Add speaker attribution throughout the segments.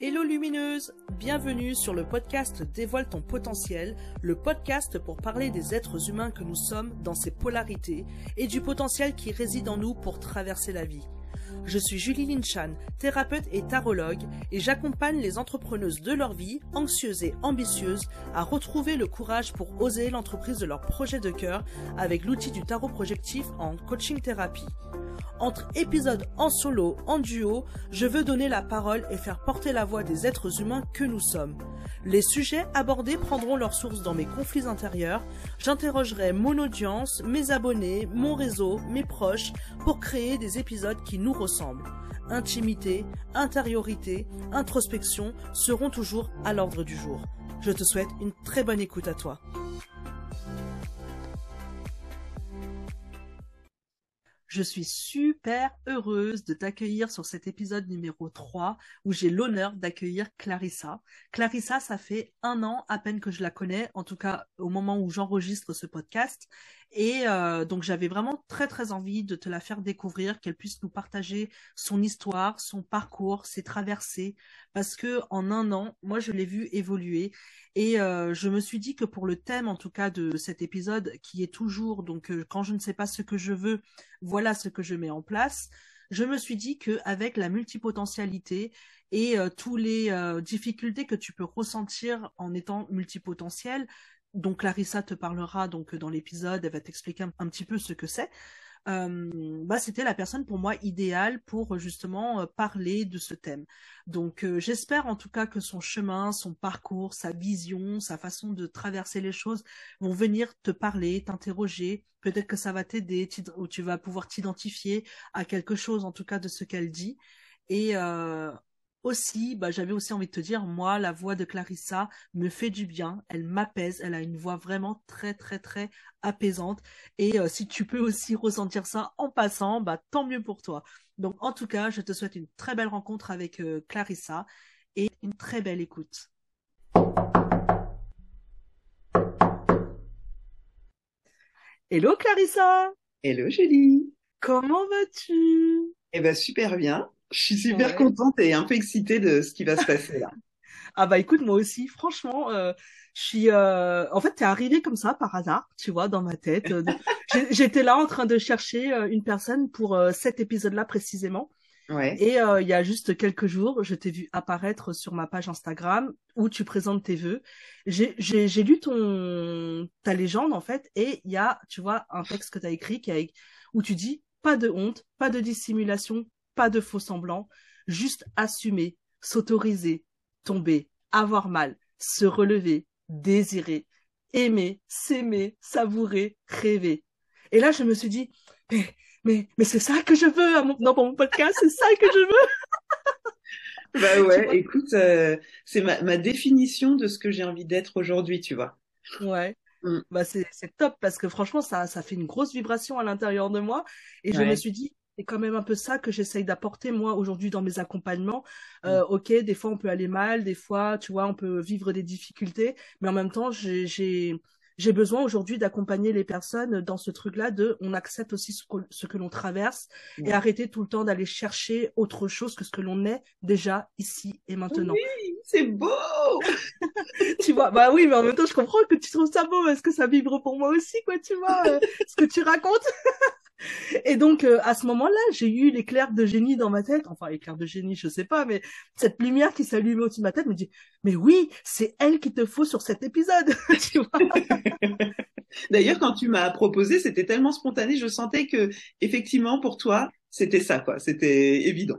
Speaker 1: Hello lumineuse, bienvenue sur le podcast Dévoile ton potentiel, le podcast pour parler des êtres humains que nous sommes dans ses polarités et du potentiel qui réside en nous pour traverser la vie. Je suis Julie Linchan, thérapeute et tarologue, et j'accompagne les entrepreneuses de leur vie, anxieuses et ambitieuses, à retrouver le courage pour oser l'entreprise de leur projet de cœur avec l'outil du tarot projectif en coaching thérapie. Entre épisodes en solo, en duo, je veux donner la parole et faire porter la voix des êtres humains que nous sommes. Les sujets abordés prendront leur source dans mes conflits intérieurs. J'interrogerai mon audience, mes abonnés, mon réseau, mes proches pour créer des épisodes qui nous Intimité, intériorité, introspection seront toujours à l'ordre du jour. Je te souhaite une très bonne écoute à toi. Je suis super heureuse de t'accueillir sur cet épisode numéro 3 où j'ai l'honneur d'accueillir Clarissa. Clarissa, ça fait un an à peine que je la connais, en tout cas au moment où j'enregistre ce podcast. Et euh, donc j'avais vraiment très très envie de te la faire découvrir, qu'elle puisse nous partager son histoire, son parcours, ses traversées, parce que en un an, moi je l'ai vue évoluer. Et euh, je me suis dit que pour le thème, en tout cas, de cet épisode, qui est toujours, donc, euh, quand je ne sais pas ce que je veux, voilà ce que je mets en place, je me suis dit qu'avec la multipotentialité et toutes les difficultés que tu peux ressentir en étant multipotentiel, donc Clarissa te parlera donc dans l'épisode, elle va t'expliquer un, petit peu ce que c'est bah, c'était la personne pour moi idéale pour justement parler de ce thème. Donc j'espère en tout cas que son chemin, son parcours, sa vision, sa façon de traverser les choses vont venir te parler, t'interroger. Peut-être que ça va t'aider, ou tu vas pouvoir t'identifier à quelque chose en tout cas de ce qu'elle dit. Et aussi, bah, j'avais aussi envie de te dire, moi, la voix de Clarissa me fait du bien, elle m'apaise, elle a une voix vraiment très, très, très apaisante. Et euh, si tu peux aussi ressentir ça en passant, bah, tant mieux pour toi. Donc, en tout cas, je te souhaite une très belle rencontre avec euh, Clarissa et une très belle écoute. Hello Clarissa
Speaker 2: Hello Julie
Speaker 1: Comment vas-tu?
Speaker 2: Eh ben super bien. Je suis super contente et un peu excitée de ce qui va se passer là.
Speaker 1: ah bah écoute, moi aussi, franchement, euh, je suis. Euh... En fait, t'es arrivé comme ça par hasard, tu vois, dans ma tête. Euh, j'étais là en train de chercher euh, une personne pour cet épisode-là précisément. Ouais. Et il y a juste quelques jours, je t'ai vu apparaître sur ma page Instagram où tu présentes tes vœux. J'ai lu ton ta légende en fait, et il y a, tu vois, un texte que tu as écrit qui a... où tu dis pas de honte, pas de dissimulation, pas de faux semblants, juste assumer, s'autoriser, tomber, avoir mal, se relever, désirer, aimer, s'aimer, savourer, rêver. Et là, je me suis dit, mais, mais, mais c'est ça que je veux dans mon podcast, c'est ça que je veux.
Speaker 2: bah ouais, écoute, euh, c'est ma, ma définition de ce que j'ai envie d'être aujourd'hui, tu vois.
Speaker 1: Ouais. Mm. Bah c'est top parce que franchement ça ça fait une grosse vibration à l'intérieur de moi et je me suis dit c'est quand même un peu ça que j'essaye d'apporter moi aujourd'hui dans mes accompagnements. Euh, mm. ok, des fois on peut aller mal, des fois tu vois on peut vivre des difficultés, mais en même temps j'ai j'ai besoin aujourd'hui d'accompagner les personnes dans ce truc-là de on accepte aussi ce que, ce que l'on traverse et arrêter tout le temps d'aller chercher autre chose que ce que l'on est déjà ici et maintenant.
Speaker 2: Oui, c'est beau.
Speaker 1: tu vois, bah oui, mais en même temps je comprends que tu trouves ça beau parce que ça vibre pour moi aussi quoi, tu vois, euh, ce que tu racontes. Et donc euh, à ce moment-là, j'ai eu l'éclair de génie dans ma tête, enfin éclair de génie, je sais pas, mais cette lumière qui s'allume au-dessus de ma tête me dit "Mais oui, c'est elle qu'il te faut sur cet épisode." tu vois?
Speaker 2: D'ailleurs, quand tu m'as proposé, c'était tellement spontané, je sentais que effectivement pour toi, c'était ça quoi, c'était évident.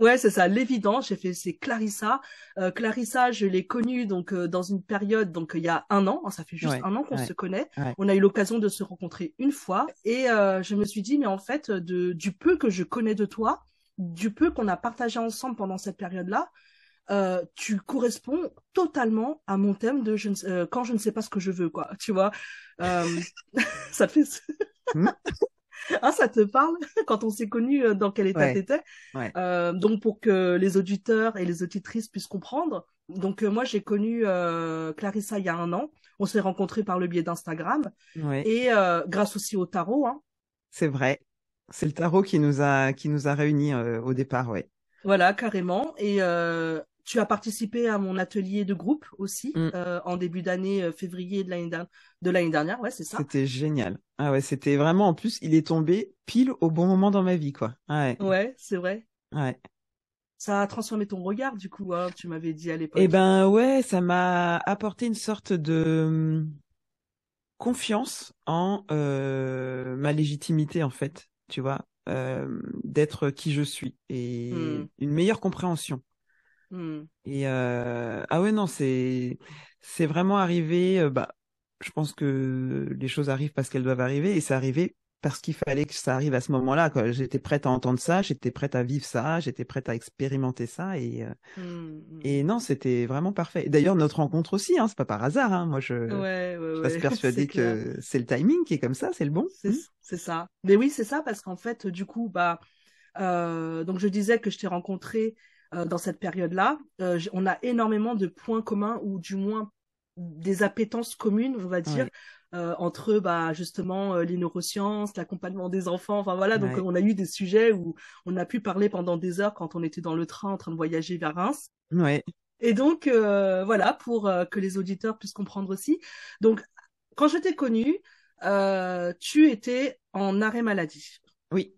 Speaker 1: Ouais, c'est ça, l'évident. J'ai fait c'est Clarissa. Euh, Clarissa, je l'ai connue donc euh, dans une période donc il y a un an. Hein, ça fait juste un an qu'on se connaît. On a eu l'occasion de se rencontrer une fois et euh, je me suis dit mais en fait de du peu que je connais de toi, du peu qu'on a partagé ensemble pendant cette période-là, euh, tu corresponds totalement à mon thème de je ne, quand je ne sais pas ce que je veux quoi. Tu vois, ça te fait. Hmm ah, ça te parle quand on s'est connu euh, dans quel état t'étais? Euh, Donc pour que les auditeurs et les auditrices puissent comprendre. Donc euh, moi j'ai connu euh, Clarissa il y a un an. On s'est rencontrés par le biais d'Instagram et euh, grâce aussi au tarot. Hein.
Speaker 3: C'est vrai. C'est le tarot qui nous a qui nous a réunis au départ, ouais.
Speaker 1: Voilà carrément. Et tu as participé à mon atelier de groupe aussi
Speaker 3: Mm.
Speaker 1: euh, en début d'année euh, février de l'année dernière. De l'année dernière, ouais, c'est ça.
Speaker 3: C'était génial. Ah ouais, c'était vraiment, en plus, il est tombé pile au bon moment dans ma vie, quoi. Ah Ouais,
Speaker 1: Ouais, c'est vrai.
Speaker 3: ouais.
Speaker 1: Ça a transformé ton regard, du coup, hein, tu m'avais dit à l'époque.
Speaker 3: Eh ben ouais, ça m'a apporté une sorte de hum, confiance en euh, ma légitimité, en fait, tu vois, d'être qui je suis et
Speaker 1: Hmm.
Speaker 3: une meilleure compréhension.
Speaker 1: Hmm.
Speaker 3: Et euh, ah ouais non, c'est c'est vraiment arrivé. euh, bah, je pense que les choses arrivent parce qu'elles doivent arriver et c'est arrivé parce qu'il fallait que ça arrive à ce moment-là. J'étais prête à entendre ça, j'étais prête à vivre ça, j'étais prête à expérimenter ça et euh,
Speaker 1: Hmm, hmm.
Speaker 3: et non, c'était vraiment parfait. D'ailleurs, notre rencontre aussi, hein, c'est pas par hasard. Hein. Moi, je,
Speaker 1: Ouais, ouais,
Speaker 3: je
Speaker 1: ouais.
Speaker 3: reste persuadée que c'est le timing qui est comme ça, c'est le bon.
Speaker 1: C'est ça. Mais oui, c'est ça parce qu'en fait, du coup, bah, euh, donc je disais que je t'ai rencontré euh, dans cette période-là. Euh, on a énormément de points communs ou du moins des appétences communes, on va dire.
Speaker 3: Ouais.
Speaker 1: euh, entre bah justement euh, les neurosciences, l'accompagnement des enfants, enfin voilà, donc
Speaker 3: Ouais.
Speaker 1: on a eu des sujets où on a pu parler pendant des heures quand on était dans le train en train de voyager vers Reims.
Speaker 3: Ouais,
Speaker 1: Et donc, euh, voilà, pour euh, que les auditeurs puissent comprendre aussi. Donc, quand je t'ai connu, euh, tu étais en arrêt maladie
Speaker 3: oui,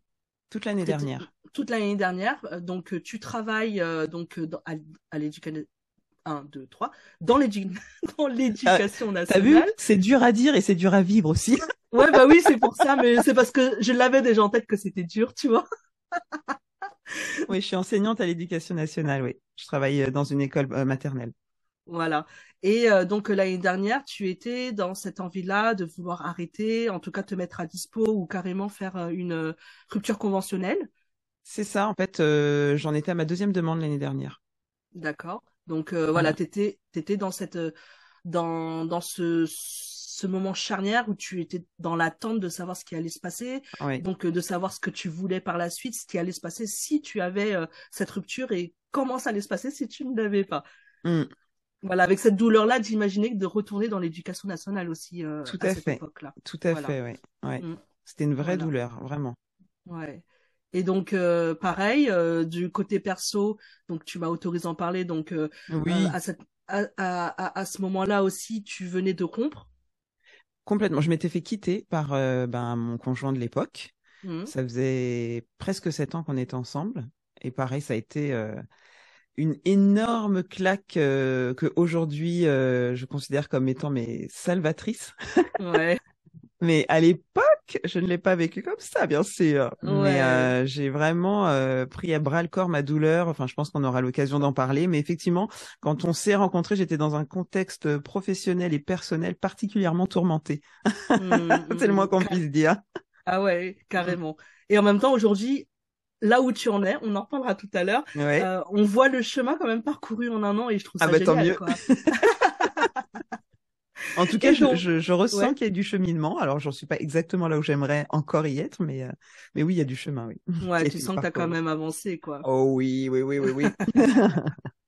Speaker 3: toute l'année dernière.
Speaker 1: toute l'année dernière. Euh, Donc, euh, tu travailles euh, donc dans, à, à l'éducation. 1, 2, 3. Dans l'édu- dans l'éducation
Speaker 3: T'as vu?
Speaker 1: nationale.
Speaker 3: C'est dur à dire et c'est dur à vivre aussi.
Speaker 1: Ouais, bah oui, c'est pour ça, mais c'est parce que je l'avais déjà en tête que c'était dur, tu vois.
Speaker 3: oui, je suis enseignante à l'éducation nationale. Oui, je travaille dans une école maternelle.
Speaker 1: Voilà. Et euh, donc euh, l'année dernière, tu étais dans cette envie-là de vouloir arrêter, en tout cas te mettre à dispo ou carrément faire euh, une rupture conventionnelle.
Speaker 3: C'est ça, en fait, euh, j'en étais à ma deuxième demande l'année dernière.
Speaker 1: D'accord. Donc euh, voilà,
Speaker 3: Voilà.
Speaker 1: t'étais t'étais dans cette dans dans ce ce moment charnière où tu étais dans l'attente de savoir ce qui allait se passer,
Speaker 3: Oui,
Speaker 1: donc de savoir ce que tu voulais par la suite, ce qui allait se passer si tu avais euh, cette rupture et comment ça allait se passer si tu ne l'avais pas.
Speaker 3: Mm.
Speaker 1: Voilà, avec cette douleur-là d'imaginer que de retourner dans l'éducation nationale aussi euh,
Speaker 3: Tout
Speaker 1: à,
Speaker 3: à
Speaker 1: cette
Speaker 3: fait.
Speaker 1: époque-là.
Speaker 3: tout à
Speaker 1: Voilà.
Speaker 3: fait, oui. Ouais.
Speaker 1: Mm.
Speaker 3: C'était une vraie
Speaker 1: Voilà.
Speaker 3: douleur, vraiment.
Speaker 1: Ouais. Et donc euh, pareil euh, du côté perso, donc tu m'as autorisé à en parler, donc
Speaker 3: Oui,
Speaker 1: à, cette, à, à, à, à ce moment-là aussi, tu venais de rompre?
Speaker 3: complètement. Je m'étais fait quitter par ben, mon conjoint de l'époque.
Speaker 1: Mhm.
Speaker 3: Ça faisait presque sept ans qu'on était ensemble. Et pareil, ça a été une énorme claque euh, que aujourd'hui euh, je considère comme étant mes salvatrices.
Speaker 1: Ouais.
Speaker 3: Mais à l'époque, je ne l'ai pas vécu comme ça, bien sûr.
Speaker 1: Ouais.
Speaker 3: Mais euh, j'ai vraiment euh, pris à bras le corps ma douleur. Enfin, je pense qu'on aura l'occasion d'en parler. Mais effectivement, quand on s'est rencontrés, j'étais dans un contexte professionnel et personnel particulièrement tourmenté. C'est le moins
Speaker 1: mhm.
Speaker 3: qu'on puisse dire.
Speaker 1: Ah ouais, carrément. Et en même temps, aujourd'hui, là où tu en es, on en reparlera tout à l'heure,
Speaker 3: Ouais.
Speaker 1: euh, on voit le chemin quand même parcouru en un an et je trouve
Speaker 3: Ah
Speaker 1: ça
Speaker 3: bah, tant mieux.
Speaker 1: Quoi.
Speaker 3: En tout cas, je, je, je ressens
Speaker 1: Ouais.
Speaker 3: qu'il y a du cheminement. Alors, j'en suis pas exactement là où j'aimerais encore y être, mais euh, mais oui, il y a du chemin, oui.
Speaker 1: Ouais, tu sens que t'as quand
Speaker 3: parcours.
Speaker 1: même avancé, quoi.
Speaker 3: Oh oui, oui, oui, oui, oui.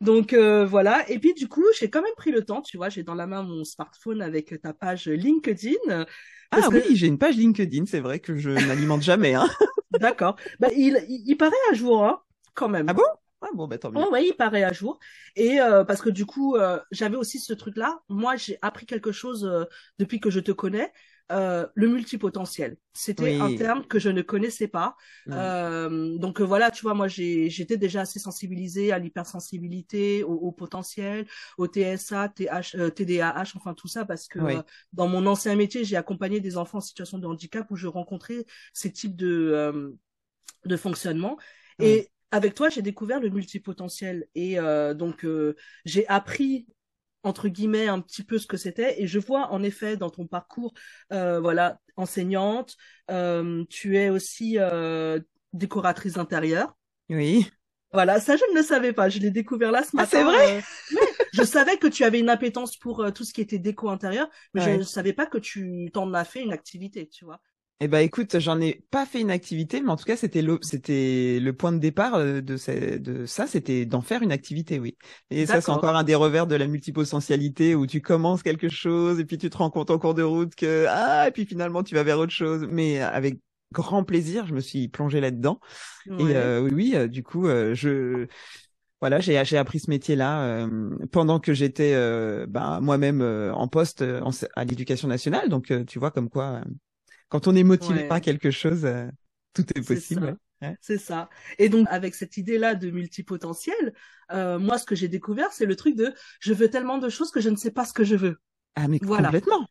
Speaker 1: Donc euh, voilà. Et puis du coup, j'ai quand même pris le temps, tu vois, j'ai dans la main mon smartphone avec ta page LinkedIn. euh,
Speaker 3: ah
Speaker 1: que-
Speaker 3: oui, j'ai une page LinkedIn. C'est vrai que je n'alimente jamais. Hein.
Speaker 1: D'accord. Bah, il, il, il paraît à jour, hein, quand même.
Speaker 3: Ah bon? Ah bon, bah tant mieux.
Speaker 1: Ouais, ouais, il paraît à jour. Et euh, parce que du coup, euh, j'avais aussi ce truc-là. Moi, j'ai appris quelque chose euh, depuis que je te connais. Euh, le multipotentiel. C'était
Speaker 3: Oui.
Speaker 1: un terme que je ne connaissais pas. Euh, donc euh, voilà, tu vois, moi j'étais déjà assez sensibilisée à l'hypersensibilité, au, au potentiel, au TSA, TH, euh, TDAH, enfin tout ça, parce que
Speaker 3: Oui.
Speaker 1: dans mon ancien métier, j'ai accompagné des enfants en situation de handicap où je rencontrais ces types de euh, de fonctionnement. Et avec toi, j'ai découvert le multipotentiel et euh, donc euh, j'ai appris entre guillemets un petit peu ce que c'était. Et je vois en effet dans ton parcours euh, voilà enseignante euh, tu es aussi euh, décoratrice intérieure
Speaker 3: Oui.
Speaker 1: voilà ça je ne le savais pas. Je l'ai découvert là ce
Speaker 3: Ah,
Speaker 1: matin
Speaker 3: c'est vrai
Speaker 1: euh, je savais que tu avais une appétence pour euh, tout ce qui était déco intérieur mais je ne savais pas que tu t'en as fait une activité tu vois
Speaker 3: Eh ben écoute, j'en ai pas fait une activité, mais en tout cas c'était le c'était le point de départ euh, de ce- de ça, c'était d'en faire une activité, oui. Et ça c'est encore un des revers de la multipotentialité où tu commences quelque chose et puis tu te rends compte en cours de route que ah et puis finalement tu vas vers autre chose, mais avec grand plaisir, je me suis plongée là-dedans.
Speaker 1: Ouais.
Speaker 3: Et euh, oui, oui, euh, du coup, euh, je voilà, j'ai j'ai appris ce métier-là euh, pendant que j'étais euh, bah, moi-même euh, en poste à l'éducation nationale. Donc tu vois comme quoi, quand on est motivé par quelque chose, tout est possible.
Speaker 1: C'est ça. Et donc avec cette idée-là de multipotentiel, moi ce que j'ai découvert, c'est le truc de je veux tellement de choses que je ne sais pas ce que je veux.
Speaker 3: Ah mais complètement.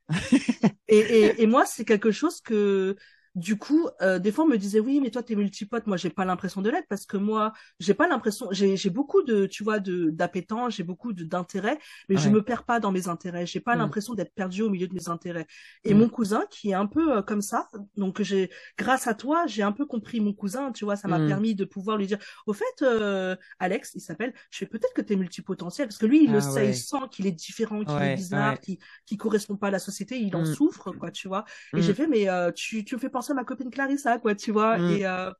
Speaker 1: et, et, et moi c'est quelque chose que du coup, euh, des fois, on me disait oui, mais toi, t'es multipote. Moi, j'ai pas l'impression de l'être parce que moi, j'ai pas l'impression. J'ai, j'ai beaucoup de, tu vois, de d'appétence, j'ai beaucoup de d'intérêt, mais je me perds pas dans mes intérêts. J'ai pas l'impression d'être perdu au milieu de mes intérêts. Et mon cousin, qui est un peu euh, comme ça, donc j'ai, grâce à toi, j'ai un peu compris mon cousin. Tu vois, ça m'a mm. permis de pouvoir lui dire, au fait, euh, Alex, il s'appelle. Je fais peut-être que t'es multipotentiel parce que lui, il le ah sait, il sent qu'il est différent, qu'il est bizarre, qu'il qui correspond pas à la société, il en souffre, quoi, tu vois. Et j'ai fait, mais tu, tu me fais penser à ma copine Clarissa, quoi, tu vois. Mm. Et, euh,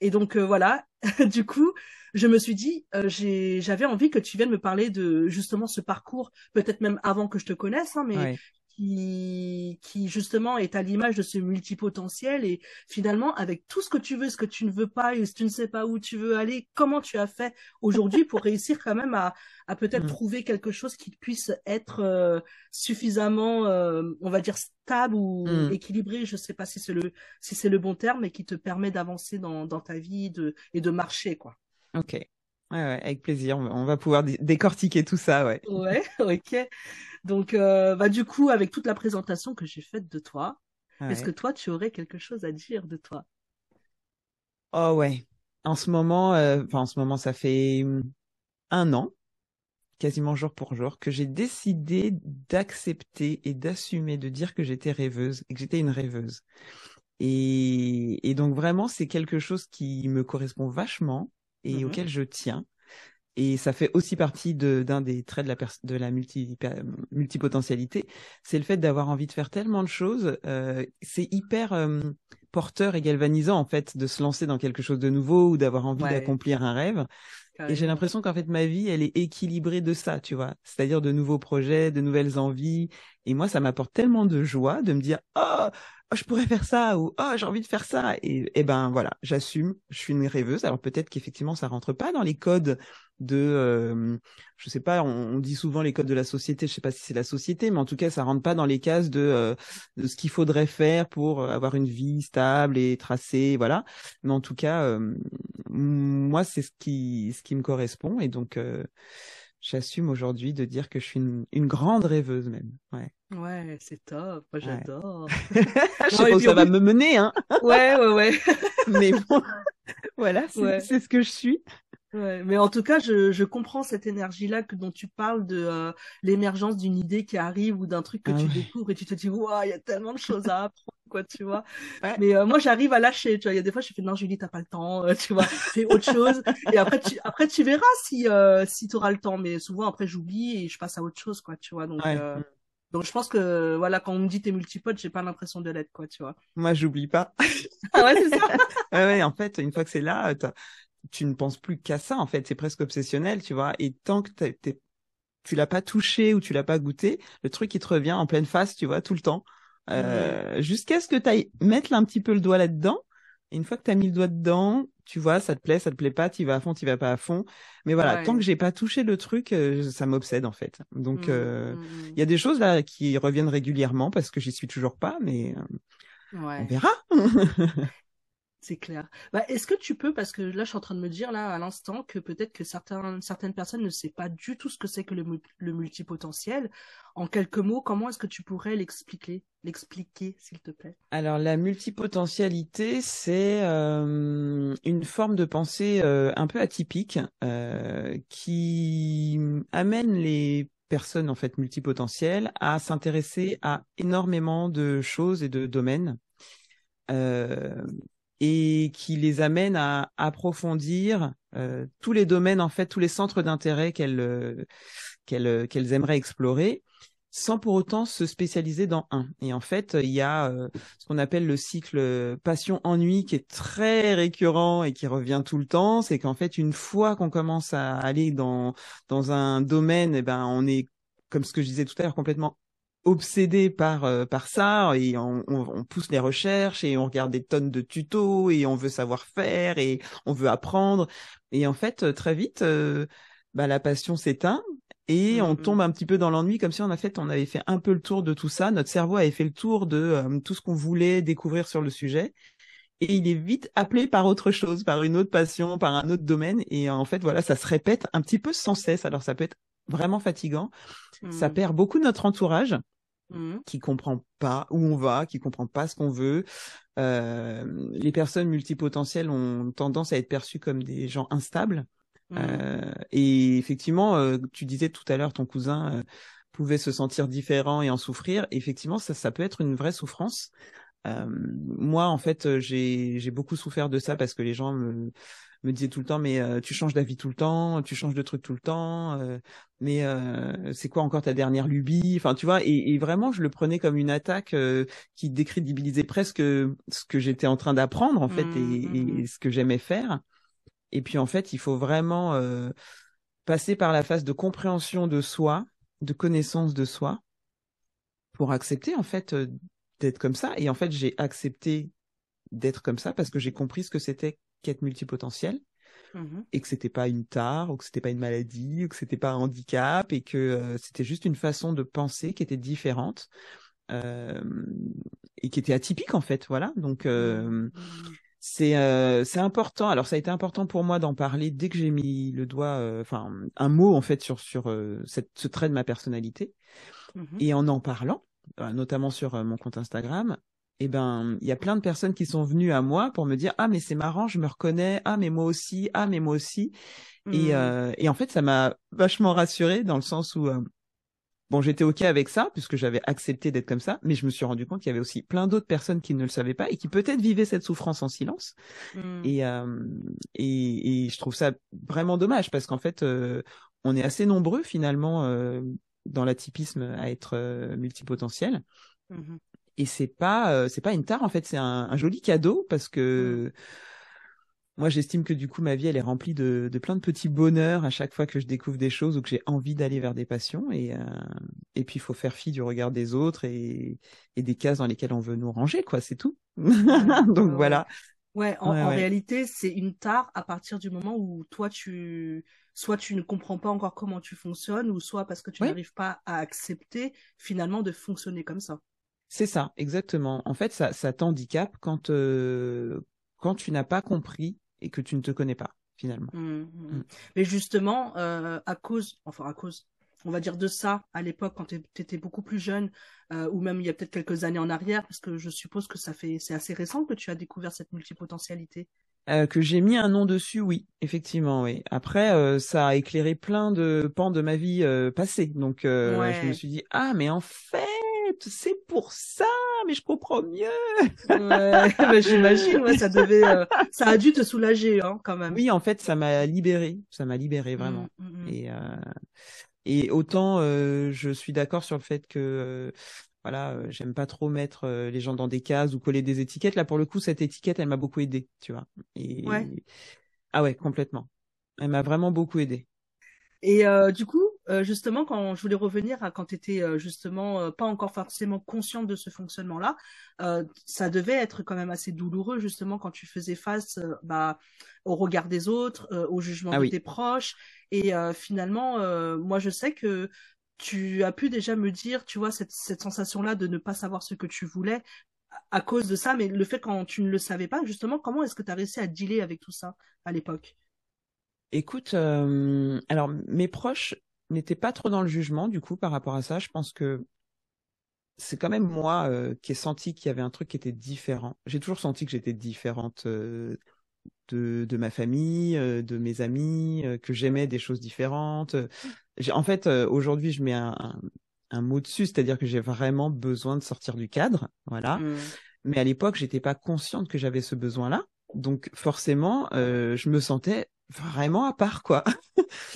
Speaker 1: et donc euh, voilà, du coup, je me suis dit, euh, j'avais envie que tu viennes me parler de justement ce parcours, peut-être même avant que je te connaisse, hein, mais qui, qui justement est à l'image de ce multipotentiel et finalement avec tout ce que tu veux, ce que tu ne veux pas et si tu ne sais pas où tu veux aller, comment tu as fait aujourd'hui pour réussir quand même à, à peut-être mm. trouver quelque chose qui puisse être euh, suffisamment, euh, on va dire stable ou mm. équilibré, je sais pas si c'est le si c'est le bon terme, mais qui te permet d'avancer dans, dans ta vie de, et de marcher quoi.
Speaker 3: Ok. Ouais, ouais, avec plaisir. On va pouvoir décortiquer tout ça, ouais.
Speaker 1: Ouais, ok. Donc, euh, bah, du coup, avec toute la présentation que j'ai faite de toi, est-ce que toi, tu aurais quelque chose à dire de toi?
Speaker 3: Oh ouais. En ce moment, euh, enfin en ce moment, ça fait hum, un an, quasiment jour pour jour, que j'ai décidé d'accepter et d'assumer, de dire que j'étais rêveuse et que j'étais une rêveuse. Et, et donc vraiment, c'est quelque chose qui me correspond vachement et mmh auquel je tiens. Et ça fait aussi partie d'un des traits de la, de la multi multipotentialité, c'est le fait d'avoir envie de faire tellement de choses. Euh, c'est hyper euh, porteur et galvanisant en fait de se lancer dans quelque chose de nouveau ou d'avoir envie d'accomplir un rêve. Et j'ai l'impression qu'en fait ma vie, elle est équilibrée de ça, tu vois. C'est-à-dire de nouveaux projets, de nouvelles envies. Et moi, ça m'apporte tellement de joie de me dire, oh, oh, je pourrais faire ça ou oh j'ai envie de faire ça et, et ben voilà j'assume je suis une rêveuse. Alors peut-être qu'effectivement ça rentre pas dans les codes de euh, je sais pas on, dit souvent les codes de la société je sais pas si c'est la société mais en tout cas ça rentre pas dans les cases de, euh, de ce qu'il faudrait faire pour avoir une vie stable et tracée voilà. Mais en tout cas euh, moi c'est ce qui ce qui me correspond et donc euh, j'assume aujourd'hui de dire que je suis une, une grande rêveuse même ouais
Speaker 1: Ouais, c'est top. Moi, j'adore.
Speaker 3: je sais pas où ça va me mener, hein.
Speaker 1: ouais, ouais, ouais.
Speaker 3: Mais bon, voilà, c'est ce que je suis.
Speaker 1: Ouais, mais en tout cas, je, je comprends cette énergie-là que dont tu parles de euh, l'émergence d'une idée qui arrive ou d'un truc que ah tu découvres et tu te dis waouh, il y a tellement de choses à apprendre, quoi, tu vois. Mais euh, moi, j'arrive à lâcher, tu vois. Il y a des fois, je fais non, Julie, t'as pas le temps, euh, tu vois, fais autre chose. et après, tu après tu verras si si t'auras le temps. Mais souvent, après, j'oublie et je passe à autre chose, quoi, tu vois. Donc donc je pense que voilà quand on me dit t'es multipote, j'ai pas l'impression de l'être quoi, tu vois.
Speaker 3: Moi j'oublie pas.
Speaker 1: ah ouais c'est ça.
Speaker 3: ouais, ouais en fait une fois que c'est là, tu ne penses plus qu'à ça en fait, c'est presque obsessionnel, tu vois. Et tant que t'es, tu l'as pas touché ou tu l'as pas goûté, le truc il te revient en pleine face, tu vois, tout le temps. Euh, Jusqu'à ce que tu ailles mettre un petit peu le doigt là-dedans. Et une fois que tu as mis le doigt dedans, tu vois, ça te plaît, ça te plaît pas, tu vas à fond, tu vas pas à fond. Mais voilà, tant que j'ai pas touché le truc, euh, ça m'obsède en fait. Donc mmh, euh, mmh, mmh. il y a des choses là qui reviennent régulièrement parce que j'y suis toujours pas, mais euh, on verra.
Speaker 1: C'est clair. Bah, est-ce que tu peux, parce que là, je suis en train de me dire là à l'instant que peut-être que certaines personnes ne savent pas du tout ce que c'est que le, multipotentiel. En quelques mots, comment est-ce que tu pourrais l'expliquer, l'expliquer, s'il te plaît
Speaker 3: Alors, la multipotentialité, c'est euh, une forme de pensée euh, un peu atypique euh, qui amène les personnes en fait multipotentielles à s'intéresser à énormément de choses et de domaines. Et qui les amène à approfondir euh, tous les domaines, en fait, tous les centres d'intérêt qu'elles euh, qu'elles euh, qu'elles aimeraient explorer, sans pour autant se spécialiser dans un. Et en fait, il y a ce qu'on appelle le cycle passion-ennui qui est très récurrent et qui revient tout le temps. C'est qu'en fait, une fois qu'on commence à aller dans dans un domaine, eh ben, on est, comme ce que je disais tout à l'heure, complètement obsédé par euh, par ça et on, on, pousse les recherches et on regarde des tonnes de tutos et on veut savoir faire et on veut apprendre et en fait très vite bah, la passion s'éteint et on mmh, mmh. tombe un petit peu dans l'ennui comme si on a fait on avait fait un peu le tour de tout ça notre cerveau avait fait le tour de tout ce qu'on voulait découvrir sur le sujet et il est vite appelé par autre chose, par une autre passion, par un autre domaine. Et en fait, voilà, ça se répète un petit peu sans cesse. Alors, ça peut être vraiment fatigant. Ça mmh. perd beaucoup notre entourage mmh. qui comprend pas où on va, qui comprend pas ce qu'on veut. Euh, les personnes multipotentielles ont tendance à être perçues comme des gens instables. Mmh. Euh, et effectivement, euh, tu disais tout à l'heure, ton cousin euh, pouvait se sentir différent et en souffrir. effectivement, ça, ça peut être une vraie souffrance. Euh, moi, en fait, j'ai beaucoup souffert de ça parce que les gens me, me disaient tout le temps, mais euh, tu changes d'avis tout le temps, tu changes de truc tout le temps, mais c'est quoi encore ta dernière lubie? Enfin, tu vois, et, et, vraiment, je le prenais comme une attaque qui décrédibilisait presque ce que j'étais en train d'apprendre, en fait, et, mmh, mmh, mmh. ce que j'aimais faire. Et puis, en fait, il faut vraiment passer par la phase de compréhension de soi, de connaissance de soi, pour accepter, en fait, d'être comme ça. Et en fait, j'ai accepté d'être comme ça parce que j'ai compris ce que c'était qu'être multipotentiel mmh et que c'était pas une tare ou que c'était pas une maladie ou que c'était pas un handicap et que euh, c'était juste une façon de penser qui était différente euh, et qui était atypique en fait. Voilà. Donc euh, mmh c'est c'est important. Alors ça a été important pour moi d'en parler dès que j'ai mis le doigt, enfin un mot en fait sur sur cette, ce trait de ma personnalité mmh et en en parlant euh, notamment sur euh, mon compte Instagram, eh ben, il y a plein de personnes qui sont venues à moi pour me dire ah mais c'est marrant, je me reconnais, ah mais moi aussi, ah mais moi aussi. Et, mmh. euh, et en fait, ça m'a vachement rassurée dans le sens où bon, j'étais ok avec ça puisque j'avais accepté d'être comme ça, mais je me suis rendu compte qu'il y avait aussi plein d'autres personnes qui ne le savaient pas et qui peut-être vivaient cette souffrance en silence. Mmh. Et, et, et je trouve ça vraiment dommage parce qu'en fait, on est assez nombreux finalement dans l'atypisme à être euh, multipotentiel. Mmh Et c'est pas euh, c'est pas une tare en fait, c'est un, joli cadeau parce que mmh. moi j'estime que du coup ma vie elle est remplie de, de, plein de petits bonheurs à chaque fois que je découvre des choses ou que j'ai envie d'aller vers des passions et euh, et puis il faut faire fi du regard des autres et, et des cases dans lesquelles on veut nous ranger quoi, c'est tout. Donc voilà.
Speaker 1: Ouais, en, en réalité, c'est une tare à partir du moment où toi, tu, soit tu ne comprends pas encore comment tu fonctionnes, ou soit parce que tu n'arrives pas à accepter finalement de fonctionner comme ça.
Speaker 3: C'est ça, exactement. En fait, ça, ça t'handicape quand, euh, quand tu n'as pas compris et que tu ne te connais pas, finalement. Mmh, mmh,
Speaker 1: mmh. Mais justement, euh, à cause, enfin à cause, on va dire de ça à l'époque quand tu étais beaucoup plus jeune euh, ou même il y a peut-être quelques années en arrière parce que je suppose que ça fait c'est assez récent que tu as découvert cette multipotentialité.
Speaker 3: Euh, que j'ai mis un nom dessus, oui, effectivement, oui. Après, euh, ça a éclairé plein de pans de ma vie euh, passée. Donc, je me suis dit, ah, mais en fait, c'est pour ça, mais je comprends mieux.
Speaker 1: ouais, j'imagine, ouais, ça devait, ça a dû te soulager, hein, quand même.
Speaker 3: Oui, en fait, ça m'a libéré, ça m'a libéré mmh, vraiment. Mmh, mmh. Et et autant je suis d'accord sur le fait que voilà, euh, j'aime pas trop mettre euh, les gens dans des cases ou coller des étiquettes. Là, pour le coup, cette étiquette, elle m'a beaucoup aidé, tu vois. Et... Ah ouais, complètement. Elle m'a vraiment beaucoup aidé.
Speaker 1: Et euh, du coup, justement, quand je voulais revenir à quand tu étais justement pas encore forcément consciente de ce fonctionnement-là, ça devait être quand même assez douloureux justement quand tu faisais face bah, au regard des autres, au jugement ah de tes proches. Et finalement, moi je sais que tu as pu déjà me dire, tu vois, cette, cette sensation-là de ne pas savoir ce que tu voulais à cause de ça, mais le fait quand tu ne le savais pas, justement, comment est-ce que tu as réussi à dealer avec tout ça à l'époque?
Speaker 3: Écoute, euh, alors mes proches n'étaient pas trop dans le jugement du coup par rapport à ça. Je pense que c'est quand même moi euh, qui ai senti qu'il y avait un truc qui était différent. J'ai toujours senti que j'étais différente euh, de, de ma famille, de mes amis, que j'aimais des choses différentes en fait, euh, aujourd'hui, je mets un, un, mot dessus, c'est-à-dire que j'ai vraiment besoin de sortir du cadre, voilà. Mmh. Mais à l'époque, j'étais pas consciente que j'avais ce besoin-là, donc forcément, euh, je me sentais vraiment à part, quoi.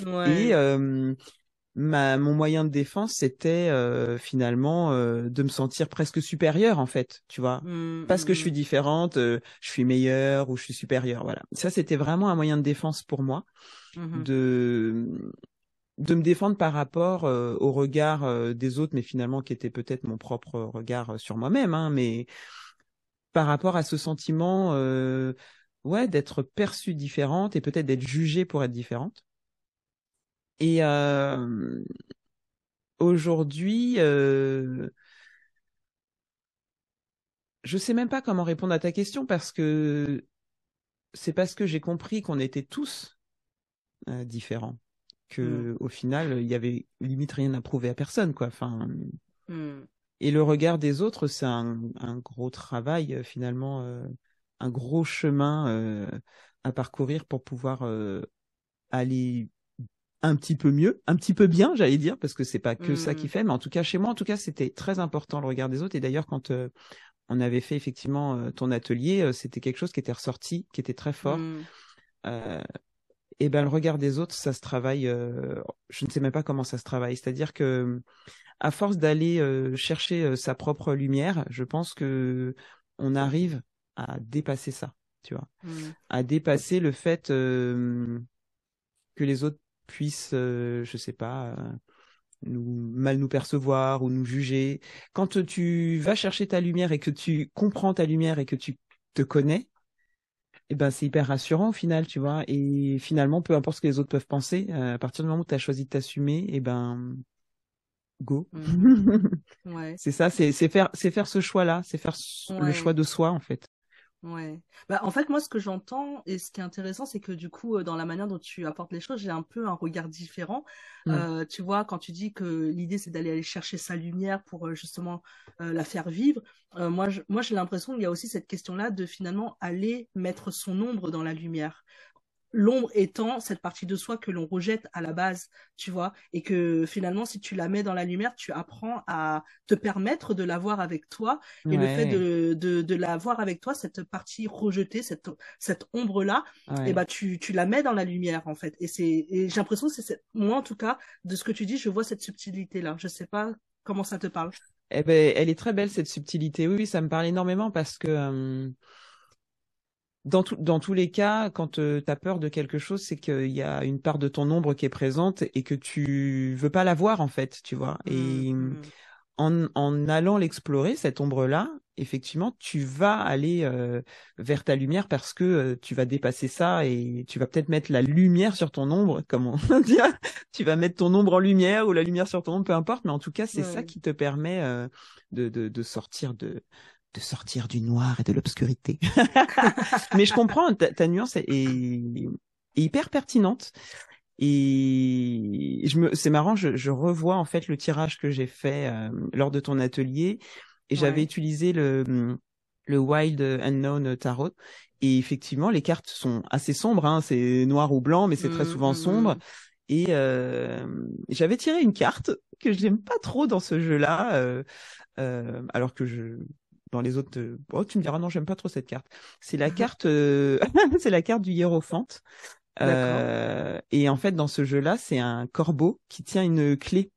Speaker 3: Ouais. Et euh, ma, mon moyen de défense, c'était euh, finalement euh, de me sentir presque supérieure, en fait, tu vois. Mmh, Parce que je mmh. suis différente, je suis meilleure ou je suis supérieure, voilà. Ça, c'était vraiment un moyen de défense pour moi, de de me défendre par rapport au regard des autres, mais finalement qui était peut-être mon propre regard sur moi-même, hein, mais par rapport à ce sentiment, ouais, d'être perçue différente et peut-être d'être jugée pour être différente. Et aujourd'hui, euh, je sais même pas comment répondre à ta question parce que c'est parce que j'ai compris qu'on était tous euh, différents que mm. au final il y avait limite rien à prouver à personne quoi. Enfin. Mm. Et le regard des autres, c'est un, gros travail euh, finalement, euh, un gros chemin à parcourir pour pouvoir aller un petit peu mieux, un petit peu bien, j'allais dire, parce que c'est pas que ça qui mm. fait, mais en tout cas chez moi, en tout cas, c'était très important le regard des autres. Et d'ailleurs, quand on avait fait effectivement euh, ton atelier, euh, c'était quelque chose qui était ressorti, qui était très fort. Mm. Euh, et ben le regard des autres, ça se travaille. je ne sais même pas comment ça se travaille. C'est-à-dire que à force d'aller chercher sa propre lumière, je pense que on arrive à dépasser ça, tu vois, mm. à dépasser le fait que les autres puissent, je sais pas nous mal nous percevoir ou nous juger. Quand tu vas chercher ta lumière et que tu comprends ta lumière et que tu te connais, eh ben c'est hyper rassurant au final, tu vois. Et finalement, peu importe ce que les autres peuvent penser, euh, à partir du moment où tu as choisi de t'assumer, eh ben go.
Speaker 1: Mmh. ouais.
Speaker 3: c'est ça, c'est faire c'est faire ce choix-là, c'est faire le choix de soi en fait.
Speaker 1: Ouais. Bah, en fait, moi, ce que j'entends et ce qui est intéressant, c'est que du coup, euh, dans la manière dont tu apportes les choses, j'ai un peu un regard différent. Mmh. Euh, tu vois, quand tu dis que l'idée, c'est d'aller aller chercher sa lumière pour euh, justement euh, la faire vivre, euh, moi, moi, j'ai l'impression qu'il y a aussi cette question-là de finalement aller mettre son ombre dans la lumière l'ombre étant cette partie de soi que l'on rejette à la base, tu vois, et que finalement, si tu la mets dans la lumière, tu apprends à te permettre de la voir avec toi, et le fait de, de, de la voir avec toi, cette partie rejetée, cette, cette ombre-là, et eh bah, tu, tu la mets dans la lumière, en fait. Et c'est, et j'ai l'impression que c'est, moi, en tout cas, de ce que tu dis, je vois cette subtilité-là. Je sais pas comment ça te parle.
Speaker 3: Eh ben, elle est très belle, cette subtilité. Oui, oui, ça me parle énormément parce que, euh, dans, dans tous les cas, quand euh, tu as peur de quelque chose, c'est qu'il y a une part de ton ombre qui est présente et que tu veux pas la voir en fait, tu vois. Mmh, et mmh. en, en allant l'explorer, cette ombre-là, effectivement, tu vas aller euh, vers ta lumière parce que euh, tu vas dépasser ça et tu vas peut-être mettre la lumière sur ton ombre, comme on dit. tu vas mettre ton ombre en lumière ou la lumière sur ton ombre, peu importe. Mais en tout cas, c'est ça qui te permet de, de, de sortir de de sortir du noir et de l'obscurité. Mais je comprends, ta, nuance est, est, hyper pertinente. Et je me, c'est marrant, je, je, revois en fait le tirage que j'ai fait euh, lors de ton atelier, et j'avais utilisé le le Wild Unknown Tarot. Et effectivement, les cartes sont assez sombres. Hein, c'est noir ou blanc, mais c'est très mmh, souvent mmh, sombre. Mmh. Et euh, j'avais tiré une carte que j'aime pas trop dans ce jeu-là, euh, euh, alors que je dans les autres. Euh, oh, tu me diras non, j'aime pas trop cette carte. C'est la carte, euh, c'est la carte du hiérophante. Euh, et en fait, dans ce jeu-là, c'est un corbeau qui tient une clé.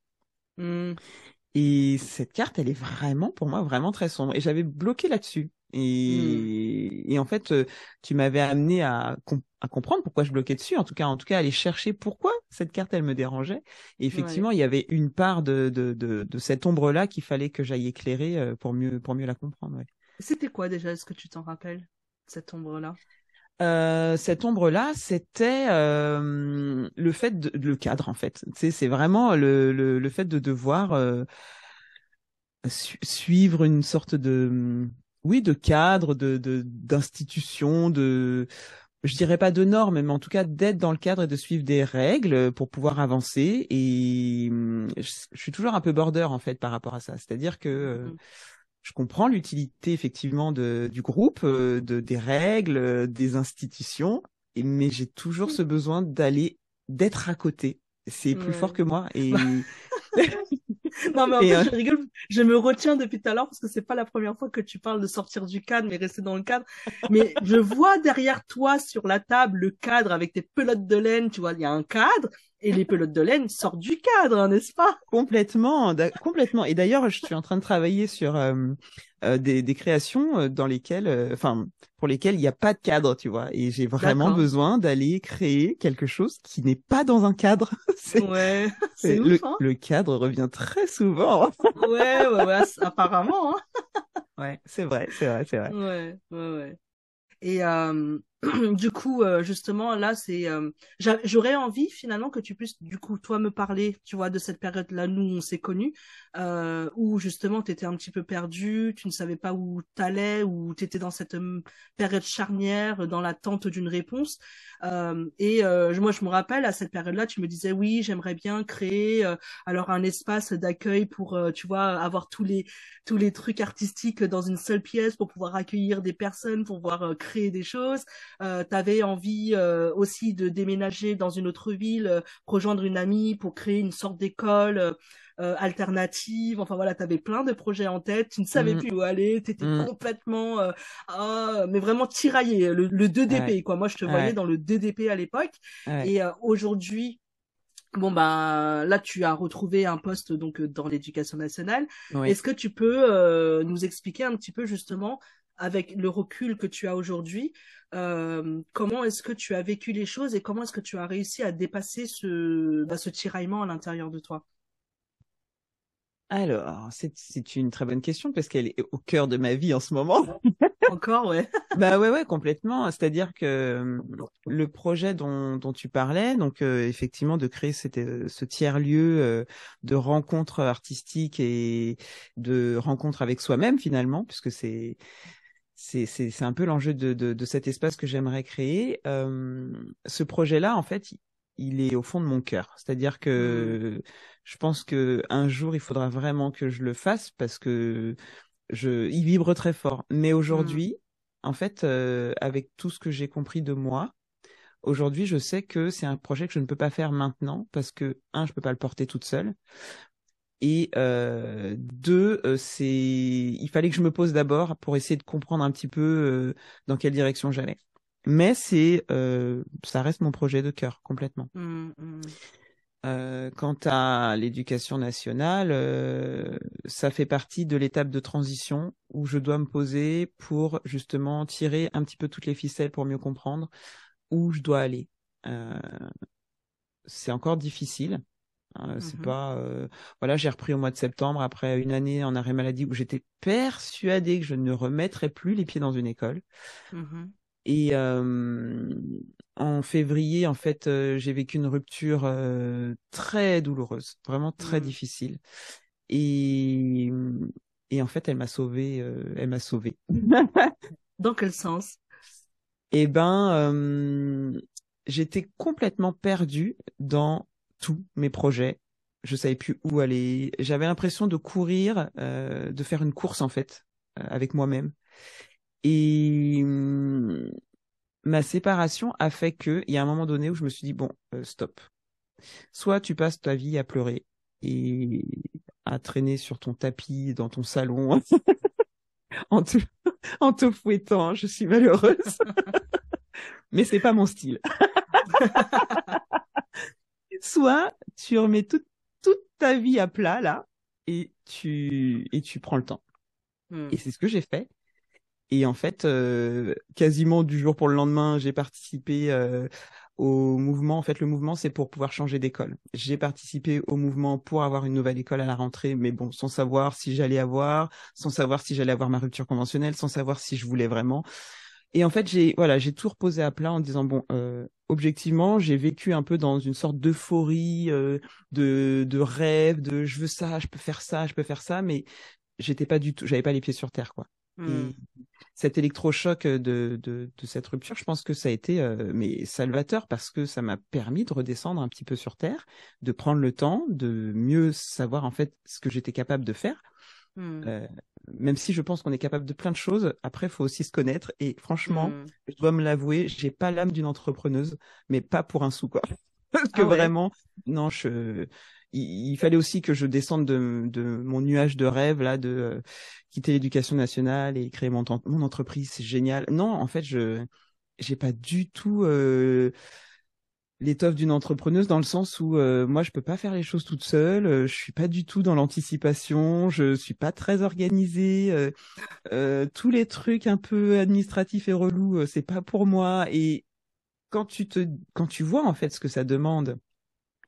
Speaker 3: Mmh. Et cette carte, elle est vraiment, pour moi, vraiment très sombre. Et j'avais bloqué là-dessus. Et, mmh. et en fait, euh, tu m'avais amené à, à comprendre pourquoi je bloquais dessus. En tout cas, en tout cas, aller chercher pourquoi cette carte, elle me dérangeait. Et effectivement, il y avait une part de, de, de, de cette ombre-là qu'il fallait que j'aille éclairer euh, pour mieux, pour mieux la comprendre. Ouais.
Speaker 1: C'était quoi déjà Est-ce que tu t'en rappelles cette ombre-là?
Speaker 3: Euh, cette ombre-là, c'était euh, le fait de, le cadre en fait. C'est vraiment le, le, le fait de devoir euh, suivre une sorte de oui de cadre, de d'institution, de, je dirais pas de normes, mais en tout cas d'être dans le cadre et de suivre des règles pour pouvoir avancer. Et je, suis toujours un peu border en fait par rapport à ça. C'est-à-dire que mmh je comprends l'utilité effectivement de, du groupe, euh, de, des règles, euh, des institutions, mais j'ai toujours ce besoin d'aller, d'être à côté. C'est plus fort que moi. Et...
Speaker 1: non, mais en fait, je rigole, je me retiens depuis tout à l'heure parce que c'est pas la première fois que tu parles de sortir du cadre, mais rester dans le cadre. Mais je vois derrière toi sur la table le cadre avec tes pelotes de laine, tu vois, il y a un cadre, Et les pelotes de laine sortent du cadre, n'est-ce pas?
Speaker 3: Complètement, complètement. Et d'ailleurs, je suis en train de travailler sur euh, euh, des, des, créations euh, dans lesquelles, enfin, pour lesquelles il n'y a pas de cadre, tu vois. Et j'ai vraiment besoin d'aller créer quelque chose qui n'est pas dans un cadre.
Speaker 1: ouais, c'est
Speaker 3: le,
Speaker 1: hein.
Speaker 3: le cadre revient très souvent.
Speaker 1: ouais, ouais, ouais, apparemment. Hein.
Speaker 3: ouais, c'est vrai, c'est vrai, c'est vrai.
Speaker 1: Ouais, ouais, ouais. Et euh, du coup, euh, justement, là, c'est, euh, j'aurais envie finalement que tu puisses, du coup, toi, me parler, tu vois, de cette période-là, nous, on s'est connus, euh, où justement, tu étais un petit peu perdu, tu ne savais pas où t'allais, ou tu étais dans cette période charnière, dans l'attente d'une réponse. et moi, je me rappelle, à cette période-là, tu me disais, oui, j'aimerais bien créer, alors, un espace d'accueil pour, tu vois, avoir tous les tous les trucs artistiques dans une seule pièce pour pouvoir accueillir des personnes, pour pouvoir créer des choses euh, tu avais envie euh, aussi de déménager dans une autre ville, euh, rejoindre une amie pour créer une sorte d'école euh, alternative. Enfin voilà, tu avais plein de projets en tête, tu ne savais mmh. plus où aller, tu étais mmh. complètement, ah, mais vraiment tiraillé, le, 2DP quoi. Moi, je te voyais dans le 2DP à l'époque. Et aujourd'hui, Bon bah là tu as retrouvé un poste donc dans l'éducation nationale. Est-ce que tu peux nous expliquer un petit peu justement avec le recul que tu as aujourd'hui, euh, comment est-ce que tu as vécu les choses et comment est-ce que tu as réussi à dépasser ce, bah, ce tiraillement à l'intérieur de toi?
Speaker 3: Alors, c'est une très bonne question parce qu'elle est au cœur de ma vie en ce moment.
Speaker 1: Encore, ouais.
Speaker 3: bah ouais, ouais, complètement. C'est-à-dire que euh, le projet dont, dont tu parlais, donc euh, effectivement de créer cette, ce tiers lieu de rencontres artistiques et de rencontres avec soi-même finalement, puisque c'est c'est un peu l'enjeu de, de, de, cet espace que j'aimerais créer. Euh, ce projet-là, en fait, il est au fond de mon cœur. C'est-à-dire que mmh. je pense que un jour, il faudra vraiment que je le fasse parce que je, il vibre très fort. Mais mmh. aujourd'hui, en fait, euh, avec tout ce que j'ai compris de moi, aujourd'hui, je sais que c'est un projet que je ne peux pas faire maintenant parce que un, je peux pas le porter toute seule. Et euh, deux, euh, c'est il fallait que je me pose d'abord pour essayer de comprendre un petit peu euh, dans quelle direction j'allais. Mais c'est euh, ça reste mon projet de cœur complètement. Mmh, mmh. Euh, quant à l'éducation nationale, ça fait partie de l'étape de transition où je dois me poser pour justement tirer un petit peu toutes les ficelles pour mieux comprendre où je dois aller. c'est encore difficile Hein, c'est mmh pas euh, voilà, j'ai repris au mois de septembre après une année en arrêt maladie où j'étais persuadée que je ne remettrais plus les pieds dans une école. Mmh Et euh, en février, en fait, euh, j'ai vécu une rupture très douloureuse, vraiment très mmh. difficile. Et et en fait, elle m'a sauvée, elle m'a sauvée.
Speaker 1: dans quel sens?
Speaker 3: Eh ben, j'étais complètement perdue dans tous mes projets. Je savais plus où aller. J'avais l'impression de courir, euh, de faire une course en fait euh, avec moi-même. Et hum, ma séparation a fait que il y a un moment donné où je me suis dit bon, euh, stop. Soit tu passes ta vie à pleurer et à traîner sur ton tapis dans ton salon en te en te fouettant. Je suis malheureuse, mais c'est pas mon style soit tu remets toute, toute ta vie à plat là et tu et tu prends le temps. Hmm. Et c'est ce que j'ai fait. Et en fait, euh, quasiment du jour pour le lendemain, j'ai participé euh, au mouvement. En fait, le mouvement, c'est pour pouvoir changer d'école. J'ai participé au mouvement pour avoir une nouvelle école à la rentrée, mais bon, sans savoir si j'allais avoir, sans savoir si j'allais avoir ma rupture conventionnelle, sans savoir si je voulais vraiment. Et en fait, j'ai voilà, j'ai tout reposé à plat en disant bon, euh, objectivement, j'ai vécu un peu dans une sorte d'euphorie, euh, de de rêve, de je veux ça, je peux faire ça, je peux faire ça, mais j'étais pas du tout, j'avais pas les pieds sur terre quoi. Et mmh. cet électrochoc de, de, de cette rupture, je pense que ça a été euh, mais salvateur parce que ça m'a permis de redescendre un petit peu sur terre, de prendre le temps, de mieux savoir en fait ce que j'étais capable de faire. Mmh. Euh, même si je pense qu'on est capable de plein de choses, après, il faut aussi se connaître. Et franchement, mmh. je dois me l'avouer, j'ai pas l'âme d'une entrepreneuse, mais pas pour un sou, quoi. Parce que ah vraiment, non, je, il, fallait aussi que je descende de, de mon nuage de rêve, là, de euh, quitter l'éducation nationale et créer mon, mon entreprise, c'est génial. Non, en fait, je, j'ai pas du tout, euh, l'étoffe d'une entrepreneuse dans le sens où euh, moi je peux pas faire les choses toute seule, euh, je suis pas du tout dans l'anticipation, je suis pas très organisée, euh, euh tous les trucs un peu administratifs et relous, euh, c'est pas pour moi et quand tu te quand tu vois en fait ce que ça demande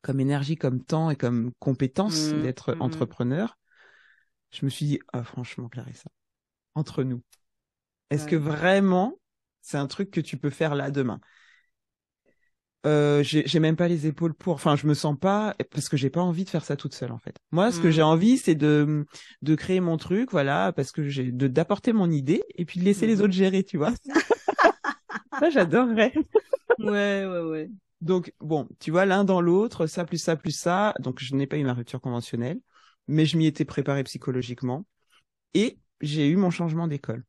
Speaker 3: comme énergie, comme temps et comme compétence
Speaker 1: Mmh,
Speaker 3: d'être
Speaker 1: mmh.
Speaker 3: entrepreneur, je me suis dit ah franchement Clarissa, entre nous, est-ce que vraiment c'est un truc que tu peux faire là demain? Euh, j'ai même pas les épaules pour. Enfin, je me sens pas parce que j'ai pas envie de faire ça toute seule en fait. Moi, ce que
Speaker 1: Mm.
Speaker 3: j'ai envie, c'est de de créer mon truc, voilà, parce que j'ai de d'apporter mon idée et puis de laisser les
Speaker 1: Mhm.
Speaker 3: autres gérer, tu vois. ça, j'adorerais.
Speaker 1: Ouais, ouais, ouais.
Speaker 3: Donc bon, tu vois, l'un dans l'autre, ça plus ça plus ça. Donc je n'ai pas eu ma rupture conventionnelle, mais je m'y étais préparé psychologiquement et j'ai eu mon changement d'école.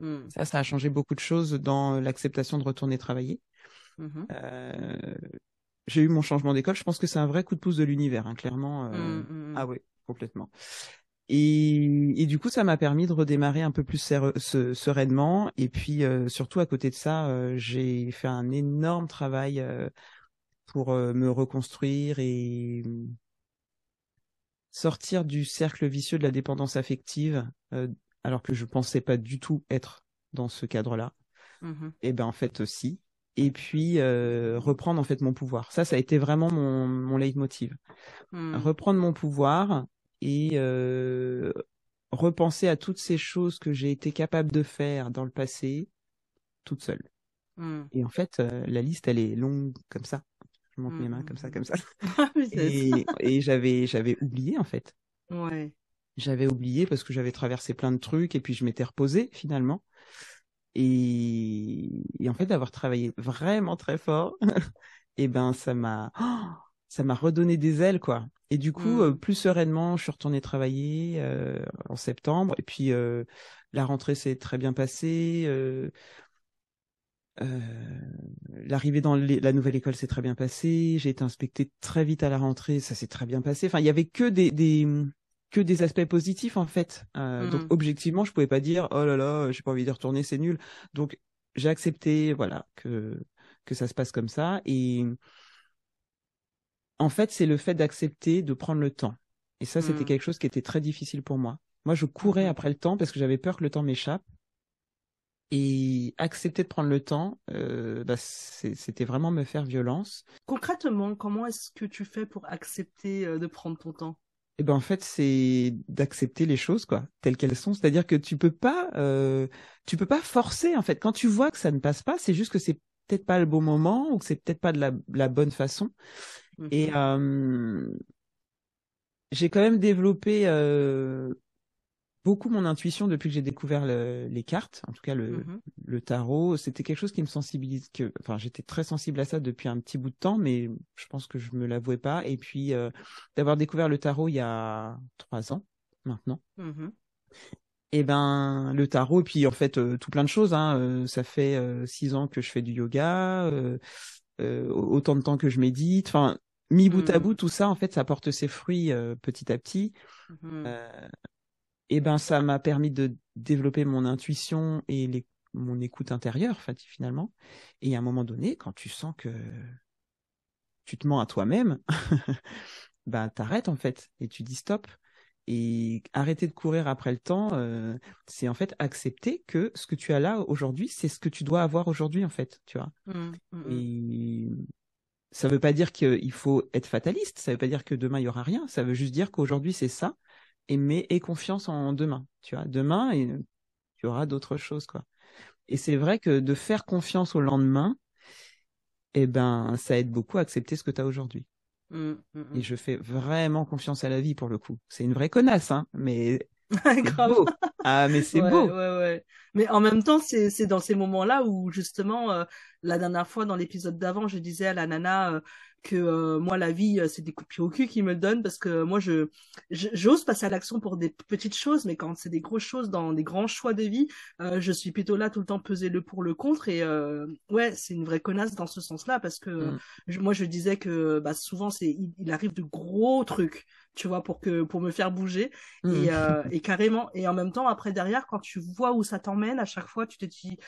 Speaker 1: Mm.
Speaker 3: Ça, ça a changé beaucoup de choses dans l'acceptation de retourner travailler.
Speaker 1: Mhm.
Speaker 3: Euh, j'ai eu mon changement d'école. Je pense que c'est un vrai coup de pouce de l'univers, hein, clairement. euh,
Speaker 1: Mm, mm, mm.
Speaker 3: Ah ouais, complètement. Et, et du coup, ça m'a permis de redémarrer un peu plus ser- se- sereinement. Et puis, euh, surtout à côté de ça, euh, j'ai fait un énorme travail euh, pour me reconstruire et sortir du cercle vicieux de la dépendance affective, alors que je pensais pas du tout être dans ce cadre-là.
Speaker 1: Mhm.
Speaker 3: Et ben en fait aussi. Et puis euh, reprendre en fait mon pouvoir. Ça, ça a été vraiment mon, mon leitmotiv.
Speaker 1: Mm.
Speaker 3: Reprendre mon pouvoir et euh, repenser à toutes ces choses que j'ai été capable de faire dans le passé toute seule.
Speaker 1: Mm.
Speaker 3: Et en fait, euh, la liste, elle est longue comme ça. Je monte mes mains comme ça, comme ça. Et, et j'avais, j'avais oublié en fait.
Speaker 1: Ouais.
Speaker 3: J'avais oublié parce que j'avais traversé plein de trucs et puis je m'étais reposé finalement. Et, et en fait, d'avoir travaillé vraiment très fort, et ben ça m'a, oh, ça m'a redonné des ailes quoi. Et du coup,
Speaker 1: Mm.
Speaker 3: euh, plus sereinement, je suis retournée travailler euh, en septembre. Et puis euh, la rentrée s'est très bien passée. euh, euh, L'arrivée dans les- la nouvelle école s'est très bien passée. J'ai été inspectée très vite à la rentrée, ça s'est très bien passé. Enfin, il y avait que des, des que des aspects positifs en fait. Euh,
Speaker 1: Mhm.
Speaker 3: Donc objectivement, je pouvais pas dire oh là là, j'ai pas envie d'y retourner, c'est nul. Donc j'ai accepté, voilà, que que ça se passe comme ça. Et en fait, c'est le fait d'accepter de prendre le temps. Et ça, c'était
Speaker 1: Mhm.
Speaker 3: quelque chose qui était très difficile pour moi. Moi, je courais
Speaker 1: Mhm.
Speaker 3: après le temps parce que j'avais peur que le temps m'échappe. Et accepter de prendre le temps, euh, bah, c'était vraiment me faire violence.
Speaker 1: Concrètement, comment est-ce que tu fais pour accepter euh, de prendre ton temps?
Speaker 3: Et ben en fait, c'est d'accepter les choses quoi, telles qu'elles sont. C'est-à-dire que tu peux pas, euh, tu peux pas forcer en fait. Quand tu vois que ça ne passe pas, c'est juste que c'est peut-être pas le bon moment ou que c'est peut-être pas de la, la bonne façon. Et
Speaker 1: Mhm.
Speaker 3: euh, j'ai quand même développé euh, beaucoup mon intuition depuis que j'ai découvert le- les cartes, en tout cas le,
Speaker 1: Mhm.
Speaker 3: le tarot. C'était quelque chose qui me sensibilise. Que, enfin, j'étais très sensible à ça depuis un petit bout de temps, mais je pense que je me l'avouais pas. Et puis euh, d'avoir découvert le tarot il y a trois ans maintenant.
Speaker 1: Mhm.
Speaker 3: Et ben le tarot et puis en fait euh, tout plein de choses. Hein, euh, ça fait six ans que je fais du yoga, autant de temps que je médite. Enfin, mis bout à
Speaker 1: Mhm.
Speaker 3: bout, tout ça en fait, ça porte ses fruits petit à petit. Euh, et ben ça m'a permis de développer mon intuition et les, mon écoute intérieure, finalement. Et à un moment donné, quand tu sens que tu te mens à toi-même, ben t'arrêtes en fait et tu dis stop. Et arrêter de courir après le temps, euh, c'est en fait accepter que ce que tu as là aujourd'hui, c'est ce que tu dois avoir aujourd'hui en fait, tu vois.
Speaker 1: Mhm. Mhm.
Speaker 3: Et ça veut pas dire qu'il faut être fataliste, ça veut pas dire que demain il y aura rien, ça veut juste dire qu'aujourd'hui c'est ça, et mais aie confiance en demain, tu vois. Demain, et, tu auras d'autres choses, quoi. Et c'est vrai que de faire confiance au lendemain, eh ben, ça aide beaucoup à accepter ce que tu as aujourd'hui.
Speaker 1: Mhm. Mhm.
Speaker 3: Et je fais vraiment confiance à la vie pour le coup. C'est une vraie connasse, hein, mais
Speaker 1: Grave.
Speaker 3: beau. Ah, mais c'est
Speaker 1: Ouais,
Speaker 3: beau.
Speaker 1: ouais, ouais. Mais en même temps, c'est c'est dans ces moments-là où justement, euh, la dernière fois dans l'épisode d'avant, je disais à la nana euh, que euh, moi la vie euh, c'est des coups de pied au cul qui me le donnent parce que moi je j'ose passer à l'action pour des petites choses, mais quand c'est des grosses choses dans des grands choix de vie, euh, je suis plutôt là tout le temps peser le pour le contre et euh, ouais c'est une vraie connasse dans ce sens-là parce que
Speaker 3: Mm.
Speaker 1: je- moi je disais que bah souvent c'est il, il arrive de gros trucs tu vois pour que pour me faire bouger
Speaker 3: Mm.
Speaker 1: et, euh, et carrément et en même temps après derrière quand tu vois où ça t'emmène à chaque fois tu te dis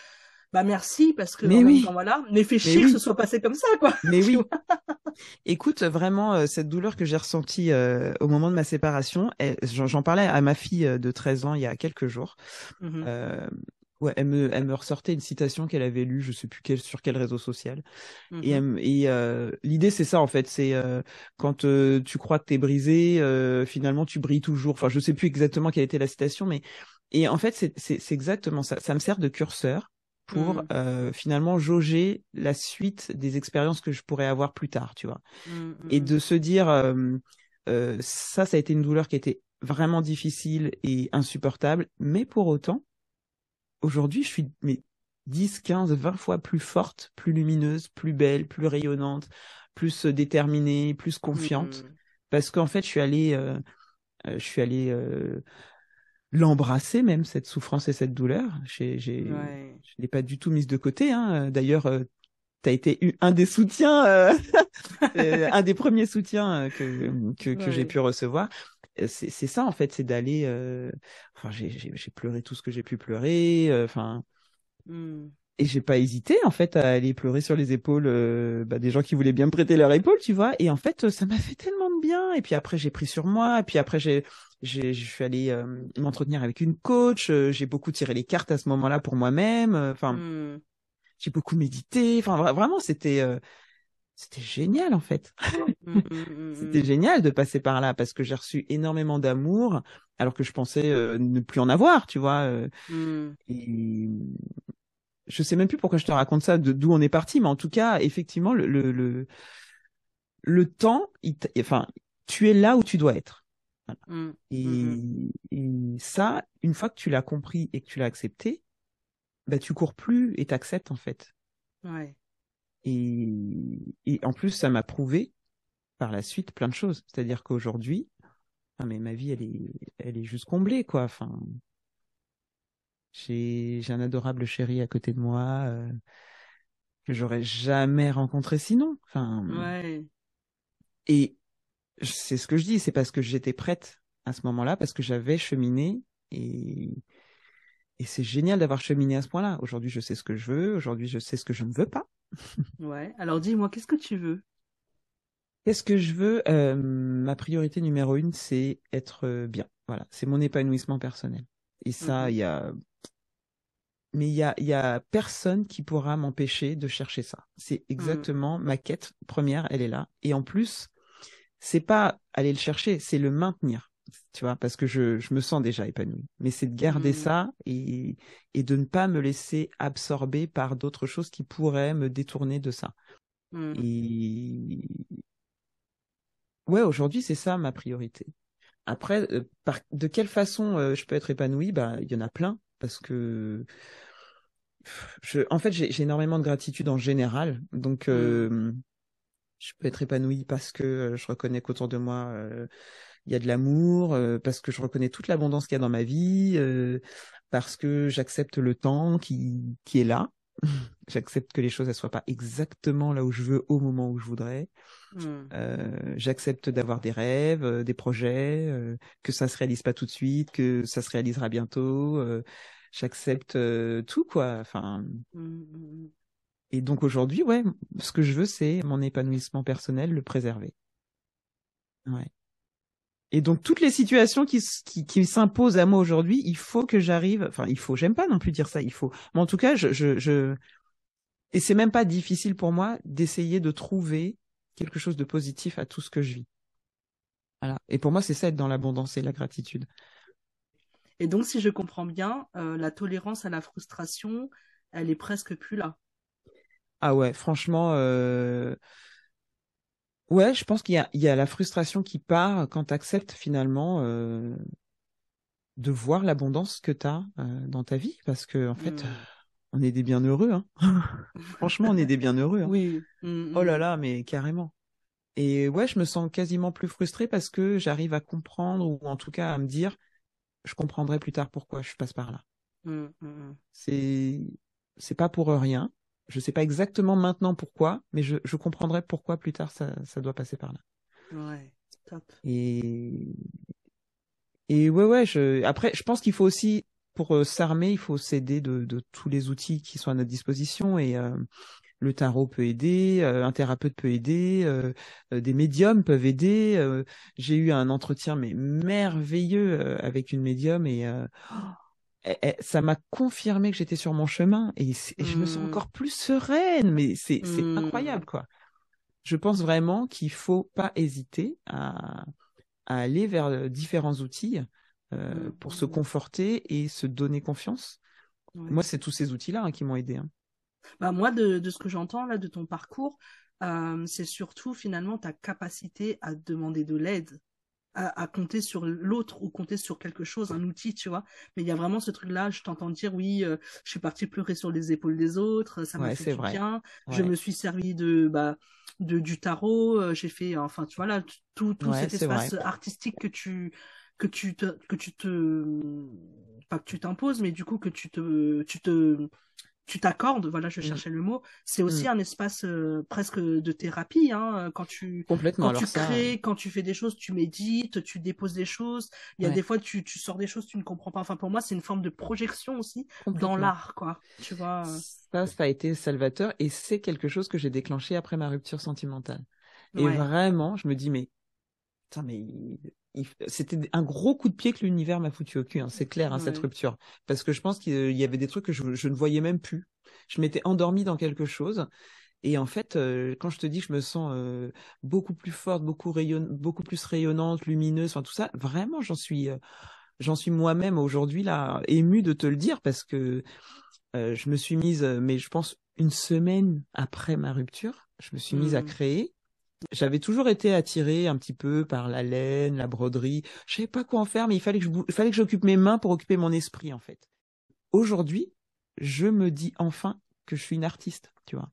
Speaker 1: bah merci parce que
Speaker 3: Mais oui.
Speaker 1: temps, voilà, mais fait chier que ce soit passé comme ça quoi.
Speaker 3: Mais oui. Écoute, vraiment, euh, cette douleur que j'ai ressentie euh, au moment de ma séparation, j'en parlais à ma fille euh, de 13 ans il y a quelques jours.
Speaker 1: Mhm.
Speaker 3: Euh, ouais, elle me, elle me ressortait une citation qu'elle avait lue, je sais plus quel, sur quel réseau social. Et,
Speaker 1: Mhm.
Speaker 3: me- et euh, l'idée, c'est ça en fait, c'est euh, quand euh, tu crois que t'es brisé, euh, finalement tu brilles toujours. Enfin, je sais plus exactement quelle était la citation, mais et en fait, c'est exactement ça. Ça me sert de curseur pour
Speaker 1: Mhm.
Speaker 3: euh, finalement jauger la suite des expériences que je pourrais avoir plus tard, tu vois
Speaker 1: Mhm.
Speaker 3: et
Speaker 1: Mhm.
Speaker 3: de se dire euh, euh, ça, ça a été une douleur qui était vraiment difficile et insupportable, mais pour autant, aujourd'hui, je suis mais 10, 15, 20 fois plus forte, plus lumineuse, plus belle, plus rayonnante, plus euh, déterminée, plus confiante, parce qu'en fait, je suis allée, euh, euh, je suis allée euh, l'embrasser même cette souffrance et cette douleur. J'ai, j'ai,
Speaker 1: Ouais.
Speaker 3: je l'ai pas du tout mise de côté. Hein. D'ailleurs, euh, tu as été un des soutiens, euh, euh, un des premiers soutiens euh, que, que, que j'ai pu recevoir. Euh, C'est c'est ça en fait, c'est d'aller. euh, Enfin, j'ai j'ai- j'ai pleuré tout ce que j'ai pu pleurer. euh, Enfin,
Speaker 1: Mhm.
Speaker 3: et j'ai pas hésité en fait à aller pleurer sur les épaules euh, bah, des gens qui voulaient bien me prêter leur épaule, tu vois. Et en fait, euh, ça m'a fait tellement de bien. Et puis après, j'ai pris sur moi. Et puis après, j'ai je suis allée euh, m'entretenir avec une coach. euh, j'ai beaucoup tiré les cartes à ce moment-là pour moi-même. euh, Enfin,
Speaker 1: Mhm.
Speaker 3: j'ai beaucoup médité. Enfin, vra- vraiment, c'était euh, c'était génial en fait.
Speaker 1: Mhm. Mhm.
Speaker 3: C'était génial de passer par là parce que j'ai reçu énormément d'amour alors que je pensais euh, ne plus en avoir, tu vois. euh,
Speaker 1: Mhm.
Speaker 3: et je sais même plus pourquoi je te raconte ça, d'où on est parti, mais en tout cas, effectivement, le le le, le temps, il enfin, tu es là où tu dois être.
Speaker 1: Mhm.
Speaker 3: Et,
Speaker 1: Mhm.
Speaker 3: et ça, une fois que tu l'as compris et que tu l'as accepté, bah tu cours plus et t'acceptes en fait.
Speaker 1: Ouais.
Speaker 3: Et, et en plus, ça m'a prouvé par la suite plein de choses. C'est-à-dire qu'aujourd'hui, ah mais ma vie, elle est, elle est juste comblée, quoi. Enfin, j'ai, j'ai un adorable chéri à côté de moi euh, que j'aurais jamais rencontré sinon. Enfin,
Speaker 1: Ouais.
Speaker 3: et c'est ce que je dis, c'est parce que j'étais prête à ce moment-là, parce que j'avais cheminé et et c'est génial d'avoir cheminé à ce point-là. Aujourd'hui, je sais ce que je veux. Aujourd'hui, je sais ce que je ne veux pas.
Speaker 1: Ouais. Alors dis-moi, qu'est-ce que tu veux?
Speaker 3: Qu'est-ce que je veux? Euh, Ma priorité numéro une, c'est être euh, bien. Voilà, c'est mon épanouissement personnel. Et ça,
Speaker 1: Mhm.
Speaker 3: il y a, mais il y a, il y a personne qui pourra m'empêcher de chercher ça. C'est exactement ma quête première, elle est là. Et en plus, c'est pas aller le chercher, c'est le maintenir. Tu vois, parce que je, je me sens déjà épanouie. Mais c'est de garder
Speaker 1: Mhm.
Speaker 3: ça et, et de ne pas me laisser absorber par d'autres choses qui pourraient me détourner de ça.
Speaker 1: Mhm.
Speaker 3: Et ouais, aujourd'hui, c'est ça ma priorité. Après, euh, par... de quelle façon euh, je peux être épanouie? Bah, il y en a plein parce que je, en fait, j'ai énormément de gratitude en général, donc euh, je peux être épanouie parce que euh, je reconnais qu'autour de moi euh, il y a de l'amour, euh, parce que je reconnais toute l'abondance qu'il y a dans ma vie, parce que j'accepte le temps qui qui est là. J'accepte que les choses ne soient pas exactement là où je veux au moment où je voudrais. Euh, j'accepte d'avoir des rêves, euh, des projets, euh, que ça se réalise pas tout de suite, que ça se réalisera bientôt. j'accepte tout quoi. Enfin,
Speaker 1: Mhm.
Speaker 3: Et donc aujourd'hui, ouais, ce que je veux, c'est mon épanouissement personnel, le préserver. Ouais. Et donc toutes les situations qui, s'imposent à moi aujourd'hui, il faut que j'arrive. Enfin, il faut. J'aime pas non plus dire ça. Il faut. Mais en tout cas, je, je, je... et c'est même pas difficile pour moi d'essayer de trouver quelque chose de positif à tout ce que je vis. Voilà. Et pour moi, c'est ça être dans l'abondance et la gratitude.
Speaker 1: Et donc, si je comprends bien, euh, la tolérance à la frustration, elle est presque plus là.
Speaker 3: Ah ouais, franchement, euh... ouais, je pense qu'il y a, il y a la frustration qui part quand tu acceptes finalement euh, de voir l'abondance que tu as dans ta vie, parce que en fait,
Speaker 1: Mhm.
Speaker 3: on est des bienheureux. Hein. franchement, on est des bienheureux. Hein.
Speaker 1: Oui. Mhm.
Speaker 3: Oh là là, mais carrément. Et ouais, je me sens quasiment plus frustrée parce que j'arrive à comprendre, ou en tout cas à me dire, je comprendrai plus tard pourquoi je passe par là. C'est c'est pas pour rien. Je sais pas exactement maintenant pourquoi, mais je, je comprendrai pourquoi plus tard ça, ça doit passer par là.
Speaker 1: Ouais. Top.
Speaker 3: Et et ouais ouais, je après je pense qu'il faut aussi pour s'armer, il faut s'aider de, de, tous les outils qui sont à notre disposition et le tarot peut aider, un thérapeute peut aider, des médiums peuvent aider. J'ai eu un entretien mais merveilleux avec une médium et ça m'a confirmé que j'étais sur mon chemin et, je me sens mmh. encore plus sereine. Mais c'est mmh. incroyable, quoi. Je pense vraiment qu'il faut pas hésiter à, aller vers différents outils euh, mmh. pour se conforter et se donner confiance. Moi, c'est tous ces outils-là hein, qui m'ont aidé. Hein.
Speaker 1: Bah, moi, de, de ce que j'entends là de ton parcours, euh, c'est surtout finalement ta capacité à demander de l'aide à, compter sur l'autre ou compter sur quelque chose, un outil, tu vois. Mais il y a vraiment ce truc-là, je t'entends dire, oui, euh, je suis partie pleurer sur les épaules des autres, ça m'a fait du bien. Je me suis servi de, bah, de du tarot, euh, j'ai fait, enfin, tu vois là, tout, tout cet espace artistique que tu, que tu te, que tu te, pas que tu t'imposes, mais du coup que tu te, tu te, tu t'accordes, voilà, je mmh. cherchais le mot. C'est aussi mmh. un espace euh, presque de thérapie, hein, quand tu
Speaker 3: Complètement,
Speaker 1: quand tu crées, quand tu fais des choses, tu médites, tu déposes des choses. Il y a des fois tu, tu sors des choses, tu ne comprends pas. Enfin, pour moi, c'est une forme de projection aussi dans l'art, quoi. Tu vois. Euh.
Speaker 3: Ça, ça a été salvateur et c'est quelque chose que j'ai déclenché après ma rupture sentimentale. Et vraiment, je me dis mais Putain, mais c'était un gros coup de pied que l'univers m'a foutu au cul, hein, c'est clair, hein, cette rupture. Parce que je pense qu'il y avait des trucs que je, ne voyais même plus. Je m'étais endormie dans quelque chose. Et en fait, euh, quand je te dis que je me sens euh, beaucoup plus forte, beaucoup, rayon... beaucoup plus rayonnante, lumineuse, enfin tout ça, vraiment, j'en suis, euh, j'en suis moi-même aujourd'hui là émue de te le dire parce que je me suis mise, mais je pense une semaine après ma rupture, je me suis mise à mmh. créer j'avais toujours été attirée un petit peu par la laine, la broderie. Je savais pas quoi en faire, mais il fallait que je, fallait que j'occupe mes mains pour occuper mon esprit, en fait. Aujourd'hui, je me dis enfin que je suis une artiste, tu vois.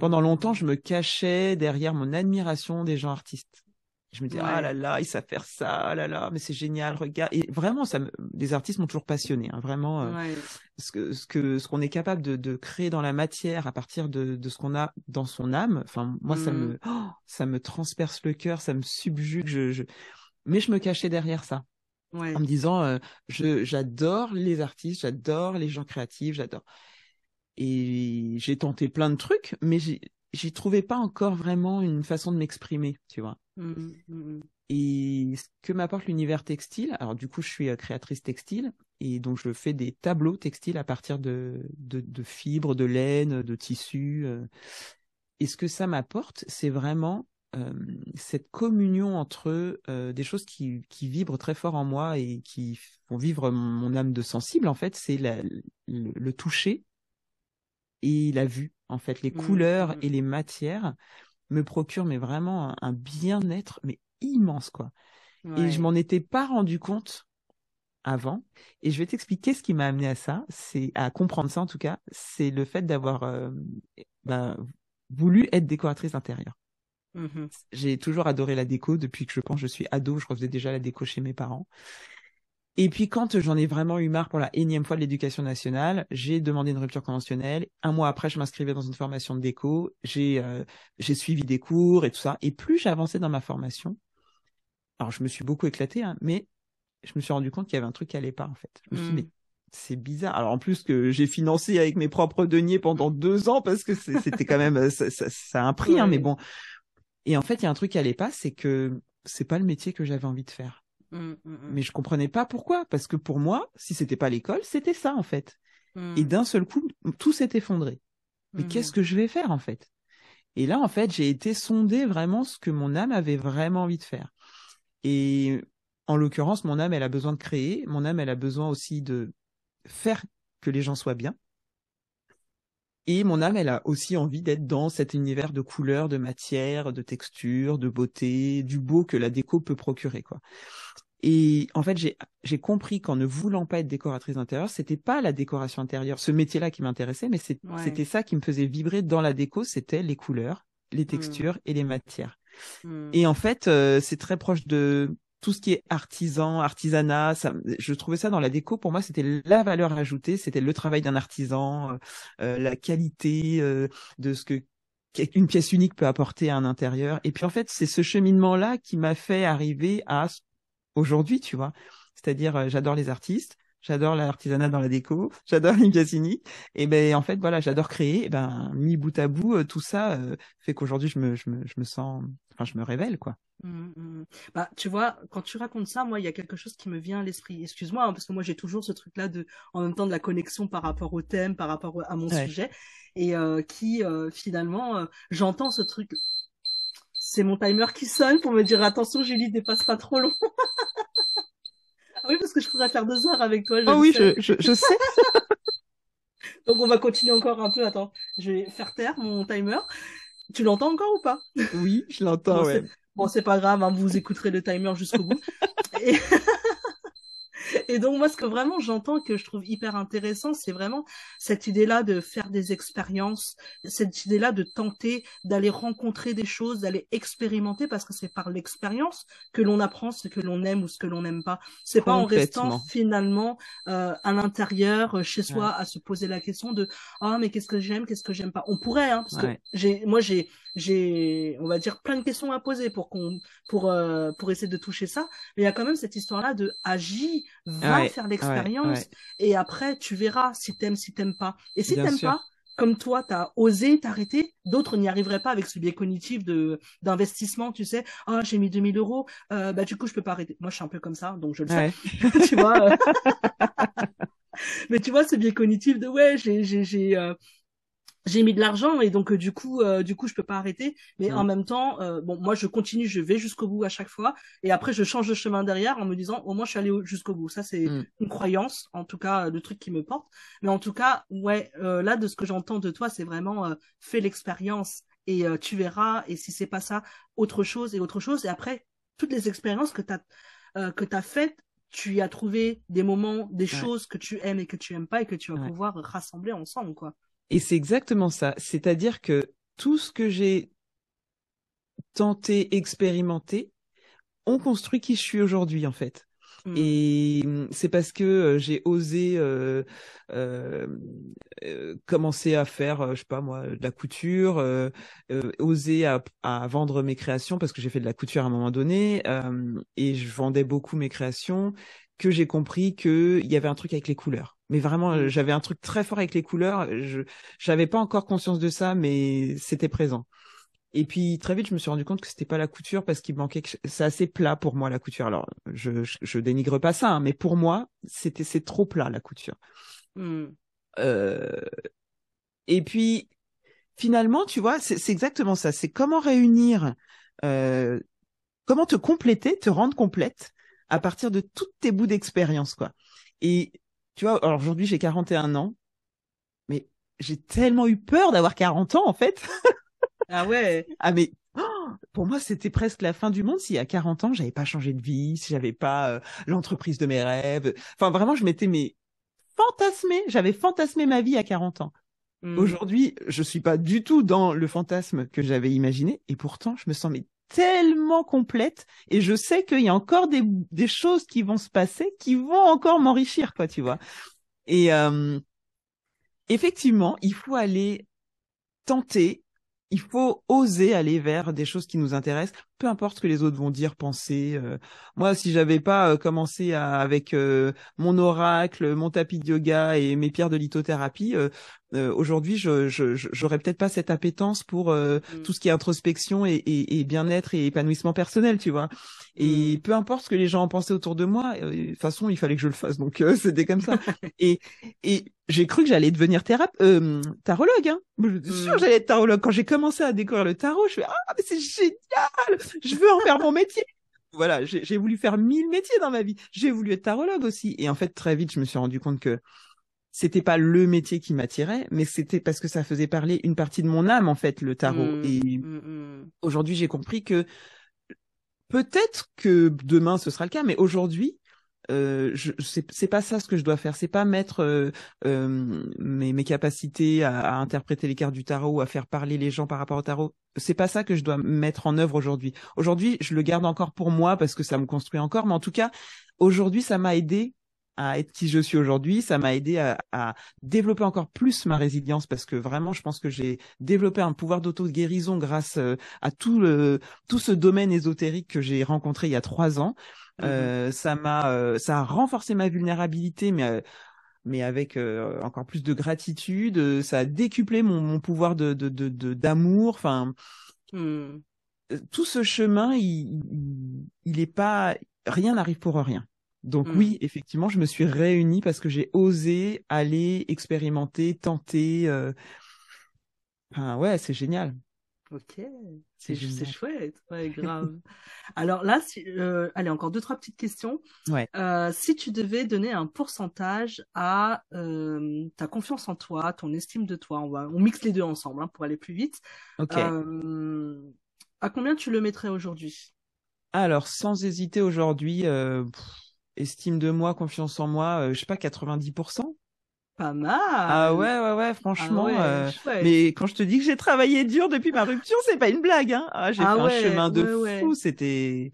Speaker 3: Pendant longtemps, je me cachais derrière mon admiration des gens artistes. Je me dis ah là là, ils savent faire ça, ah là là, mais c'est génial, regarde. Et vraiment, ça, me... les artistes m'ont toujours passionné, hein, vraiment. Euh, ce que ce que ce qu'on est capable de, de créer dans la matière à partir de, de ce qu'on a dans son âme. Enfin, moi, ça me mmh. oh, ça me transperce le cœur, ça me subjugue. Je, je... mais je me cachais derrière ça. Ouais. En me disant, euh, je j'adore les artistes, j'adore les gens créatifs, j'adore. Et j'ai tenté plein de trucs, mais j'y trouvais pas encore vraiment une façon de m'exprimer, tu vois. Mmh, mmh, mmh. Et ce que m'apporte l'univers textile, alors du coup je suis euh, créatrice textile et donc je fais des tableaux textiles à partir de, de, fibres, de laine, de tissus. Euh. Et ce que ça m'apporte, c'est vraiment euh, cette communion entre des choses qui, qui vibrent très fort en moi et qui font vivre mon, âme de sensible. En fait, c'est le, le, toucher et la vue. En fait, les couleurs et les matières me procure mais vraiment un, bien-être mais immense quoi. Et je m'en étais pas rendu compte avant. Et je vais t'expliquer ce qui m'a amené à ça, c'est à comprendre ça en tout cas, c'est le fait d'avoir euh, ben, voulu être décoratrice d'intérieur. Mmh J'ai toujours adoré la déco depuis que je pense je suis ado, je refaisais déjà la déco chez mes parents. Et puis quand j'en ai vraiment eu marre pour la énième fois de l'éducation nationale, j'ai demandé une rupture conventionnelle. Un mois après, je m'inscrivais dans une formation de déco. J'ai euh, j'ai suivi des cours et tout ça. Et plus j'avançais dans ma formation, alors je me suis beaucoup éclaté, hein, mais je me suis rendu compte qu'il y avait un truc qui allait pas en fait. Je me suis dit, mais mmh. c'est bizarre. Alors en plus que j'ai financé avec mes propres deniers pendant deux ans parce que c'était quand même ça, ça, a un prix, hein, mais bon. Et en fait, il y a un truc qui allait pas, c'est que c'est pas le métier que j'avais envie de faire. Mmh, mmh, mmh. Mais je comprenais pas pourquoi, parce que pour moi, si c'était pas l'école, c'était ça en fait. Et d'un seul coup, tout s'est effondré. Mais qu'est-ce que je vais faire en fait? Et là, en fait, j'ai été sonder vraiment ce que mon âme avait vraiment envie de faire. Et en l'occurrence, mon âme, elle a besoin de créer. Mon âme, elle a besoin aussi de faire que les gens soient bien. Et mon âme, elle a aussi envie d'être dans cet univers de couleurs, de matière, de texture, de beauté, du beau que la déco peut procurer, quoi. Et en fait, j'ai compris qu'en ne voulant pas être décoratrice d'intérieur, c'était pas la décoration intérieure, ce métier-là qui m'intéressait, mais c'était ça qui me faisait vibrer dans la déco, c'était les couleurs, les mmh. textures et les matières. Mmh. Et en fait, euh, c'est très proche de tout ce qui est artisan, artisanat. Ça, je trouvais ça dans la déco. Pour moi, c'était la valeur ajoutée, c'était le travail d'un artisan, euh, euh, la qualité de ce que une pièce unique peut apporter à un intérieur. Et puis en fait, c'est ce cheminement-là qui m'a fait arriver à aujourd'hui, tu vois. C'est-à-dire, euh, j'adore les artistes, j'adore l'artisanat dans la déco, j'adore les Cassini. Et ben en fait voilà, j'adore créer. Et ben mis bout à bout, tout ça fait qu'aujourd'hui je me, je me je me sens, enfin je me révèle quoi.
Speaker 1: Mmh, mmh. Bah, tu vois, quand tu racontes ça, moi, il y a quelque chose qui me vient à l'esprit. Excuse-moi, hein, parce que moi, j'ai toujours ce truc-là de, en même temps, de la connexion par rapport au thème, par rapport à mon sujet, et euh, qui, euh, finalement, euh, j'entends ce truc. C'est mon timer qui sonne pour me dire attention, Julie, dépasse pas trop long. oui, parce que je pourrais faire deux heures avec toi.
Speaker 3: Je oh oui, je, je, je sais.
Speaker 1: Donc on va continuer encore un peu. Attends, je vais faire taire mon timer. Tu l'entends encore ou pas?
Speaker 3: Oui, je l'entends, ouais.
Speaker 1: Bon, c'est pas grave, hein, vous écouterez le timer jusqu'au bout. Et... Et donc moi, ce que vraiment j'entends que je trouve hyper intéressant, c'est vraiment cette idée-là de faire des expériences, cette idée-là de tenter d'aller rencontrer des choses, d'aller expérimenter, parce que c'est par l'expérience que l'on apprend ce que l'on aime ou ce que l'on n'aime pas. C'est pas en restant finalement euh, à l'intérieur, euh, chez soi, à se poser la question de ah mais qu'est-ce que j'aime, qu'est-ce que j'aime pas? On pourrait, hein, parce que j'ai, moi j'ai, j'ai, on va dire plein de questions à poser pour qu'on, pour euh, pour essayer de toucher ça. Mais il y a quand même cette histoire-là de agir va faire l'expérience et après tu verras si t'aimes, si t'aimes pas. Et si t'aimes pas, comme toi, t'as osé t'arrêter, d'autres n'y arriveraient pas avec ce biais cognitif de d'investissement, tu sais. Ah, j'ai mis 2000 euros, euh, bah du coup je peux pas arrêter. Moi je suis un peu comme ça, donc je le sais. tu vois. Euh. Mais tu vois ce biais cognitif de ouais, j'ai j'ai j'ai euh, j'ai mis de l'argent et donc euh, du coup euh, du coup je peux pas arrêter. Mais en même temps euh, bon moi je continue je vais jusqu'au bout à chaque fois. Et après je change de chemin derrière en me disant au moins je suis allé jusqu'au bout. Ça c'est mm. une croyance en tout cas le truc qui me porte. Mais en tout cas ouais là de ce que j'entends de toi c'est vraiment fais l'expérience et tu verras. Et si c'est pas ça autre chose et autre chose. Et après toutes les expériences que tu as que tu as faites tu y as trouvé des moments des choses que tu aimes et que tu aimes pas et que tu vas pouvoir rassembler ensemble quoi
Speaker 3: et c'est exactement ça. C'est-à-dire que tout ce que j'ai tenté, expérimenté, ont construit qui je suis aujourd'hui, en fait. Mmh. Et mmh, c'est parce que euh, j'ai osé euh, euh, commencer à faire, je sais pas moi, de la couture, oser à, à, vendre mes créations parce que j'ai fait de la couture à un moment donné et je vendais beaucoup mes créations que j'ai compris qu'il y avait un truc avec les couleurs. Mais vraiment, mmh. j'avais un truc très fort avec les couleurs. Je n'avais pas encore conscience de ça, mais c'était présent. Et puis très vite, je me suis rendu compte que c'était pas la couture parce qu'il manquait. C'est assez plat pour moi la couture. Alors, je je, dénigre pas ça, hein, mais pour moi, c'était c'est trop plat la couture. Mmh. Euh... Et puis finalement, tu vois, c'est exactement ça. C'est comment réunir, euh... comment te compléter, te rendre complète à partir de toutes tes bouts d'expérience, quoi. Et tu vois, alors aujourd'hui j'ai 41 ans, mais j'ai tellement eu peur d'avoir 40 ans en fait.
Speaker 1: ah ouais.
Speaker 3: Ah mais oh, pour moi c'était presque la fin du monde si à 40 ans j'avais pas changé de vie, si j'avais pas euh, l'entreprise de mes rêves. Enfin vraiment je m'étais mais fantasmé, j'avais fantasmé ma vie à 40 ans. Mmh. Aujourd'hui, je suis pas du tout dans le fantasme que j'avais imaginé et pourtant je me sens mais tellement complète et je sais qu'il y a encore des, choses qui vont se passer qui vont encore m'enrichir quoi tu vois. Et euh, effectivement il faut aller tenter il faut oser aller vers des choses qui nous intéressent, peu importe ce que les autres vont dire, penser. Euh. moi, si j'avais pas euh, commencé avec euh, mon oracle, mon tapis de yoga et mes pierres de lithothérapie, aujourd'hui, je j'aurais peut-être pas cette appétence pour mmh. tout ce qui est introspection et, et, et bien-être et épanouissement personnel, tu vois. Et mmh. peu importe ce que les gens en pensaient autour de moi, de toute façon, il fallait que je le fasse, donc c'était comme ça. et et j'ai cru que j'allais devenir thérape, euh, tarologue. Hein. Je suis sûre que mm. j'allais être tarologue. Quand j'ai commencé à découvrir le tarot, je fais ah mais c'est génial, je veux en faire mon métier. Voilà, j'ai voulu faire mille métiers dans ma vie. J'ai voulu être tarologue aussi. Et en fait, très vite, je me suis rendu compte que c'était pas le métier qui m'attirait, mais c'était parce que ça faisait parler une partie de mon âme en fait, le tarot. Mm. Et mm, aujourd'hui, j'ai compris que peut-être que demain ce sera le cas, mais aujourd'hui, euh, c'est pas ça ce que je dois faire c'est pas mettre euh, euh, mes, mes capacités à, à, interpréter les cartes du tarot à faire parler les gens par rapport au tarot c'est pas ça que je dois mettre en œuvre aujourd'hui aujourd'hui je le garde encore pour moi parce que ça me construit encore mais en tout cas aujourd'hui ça m'a aidé à être qui je suis aujourd'hui. Ça m'a aidé à, à, développer encore plus ma résilience parce que vraiment, je pense que j'ai développé un pouvoir d'auto-guérison grâce euh, à tout le tout ce domaine ésotérique que j'ai rencontré il y a trois ans. Mmh euh, ça m'a, euh, ça a renforcé ma vulnérabilité, mais mais avec encore plus de gratitude. Ça a décuplé mon, mon pouvoir de d'amour. De, de, d'amour enfin, mmh. tout ce chemin, il, il est pas, rien n'arrive pour rien. Donc oui, effectivement, je me suis réunie parce que j'ai osé aller expérimenter, tenter. Euh... Enfin, ouais, c'est génial.
Speaker 1: Ok, c'est chouette, ouais, grave. Alors là, si, euh, allez, encore deux, trois petites questions.
Speaker 3: Ouais.
Speaker 1: Euh, si tu devais donner un pourcentage à euh, ta confiance en toi, ton estime de toi, on, va, on mixe les deux ensemble hein, pour aller plus vite.
Speaker 3: Ok.
Speaker 1: À combien tu le mettrais aujourd'hui?
Speaker 3: Alors, sans hésiter aujourd'hui, estime de moi, confiance en moi, je sais pas, 90%.
Speaker 1: Pas mal.
Speaker 3: Ah ouais, ouais, ouais, franchement. Ah euh, mais quand je te dis que j'ai travaillé dur depuis ma rupture, c'est pas une blague. Hein. Ah, j'ai ah fait un chemin de fou, c'était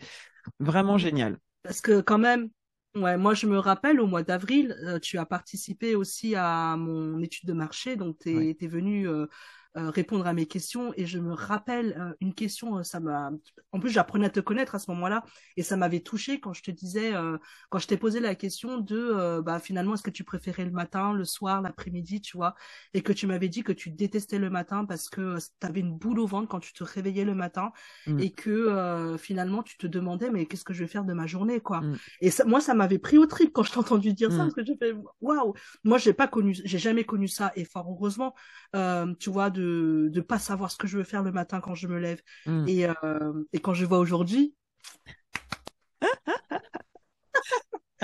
Speaker 3: vraiment génial.
Speaker 1: Parce que quand même, ouais, moi je me rappelle au mois d'avril, euh, tu as participé aussi à mon étude de marché, donc tu es, venu euh, répondre à mes questions et je me rappelle euh, une question euh, ça m'a en plus j'apprenais à te connaître à ce moment-là et ça m'avait touché quand je te disais quand je t'ai posé la question de bah finalement est-ce que tu préférais le matin le soir l'après-midi tu vois et que tu m'avais dit que tu détestais le matin parce que tu avais une boule au ventre quand tu te réveillais le matin mmh. et que finalement tu te demandais mais qu'est-ce que je vais faire de ma journée quoi mmh. et ça, moi ça m'avait pris au trip quand je t'ai entendu dire ça mmh. parce que j'ai fait waouh moi j'ai pas connu j'ai jamais connu ça et fort heureusement tu vois de de ne pas savoir ce que je veux faire le matin quand je me lève. Mm. Et, euh, et quand je vois aujourd'hui.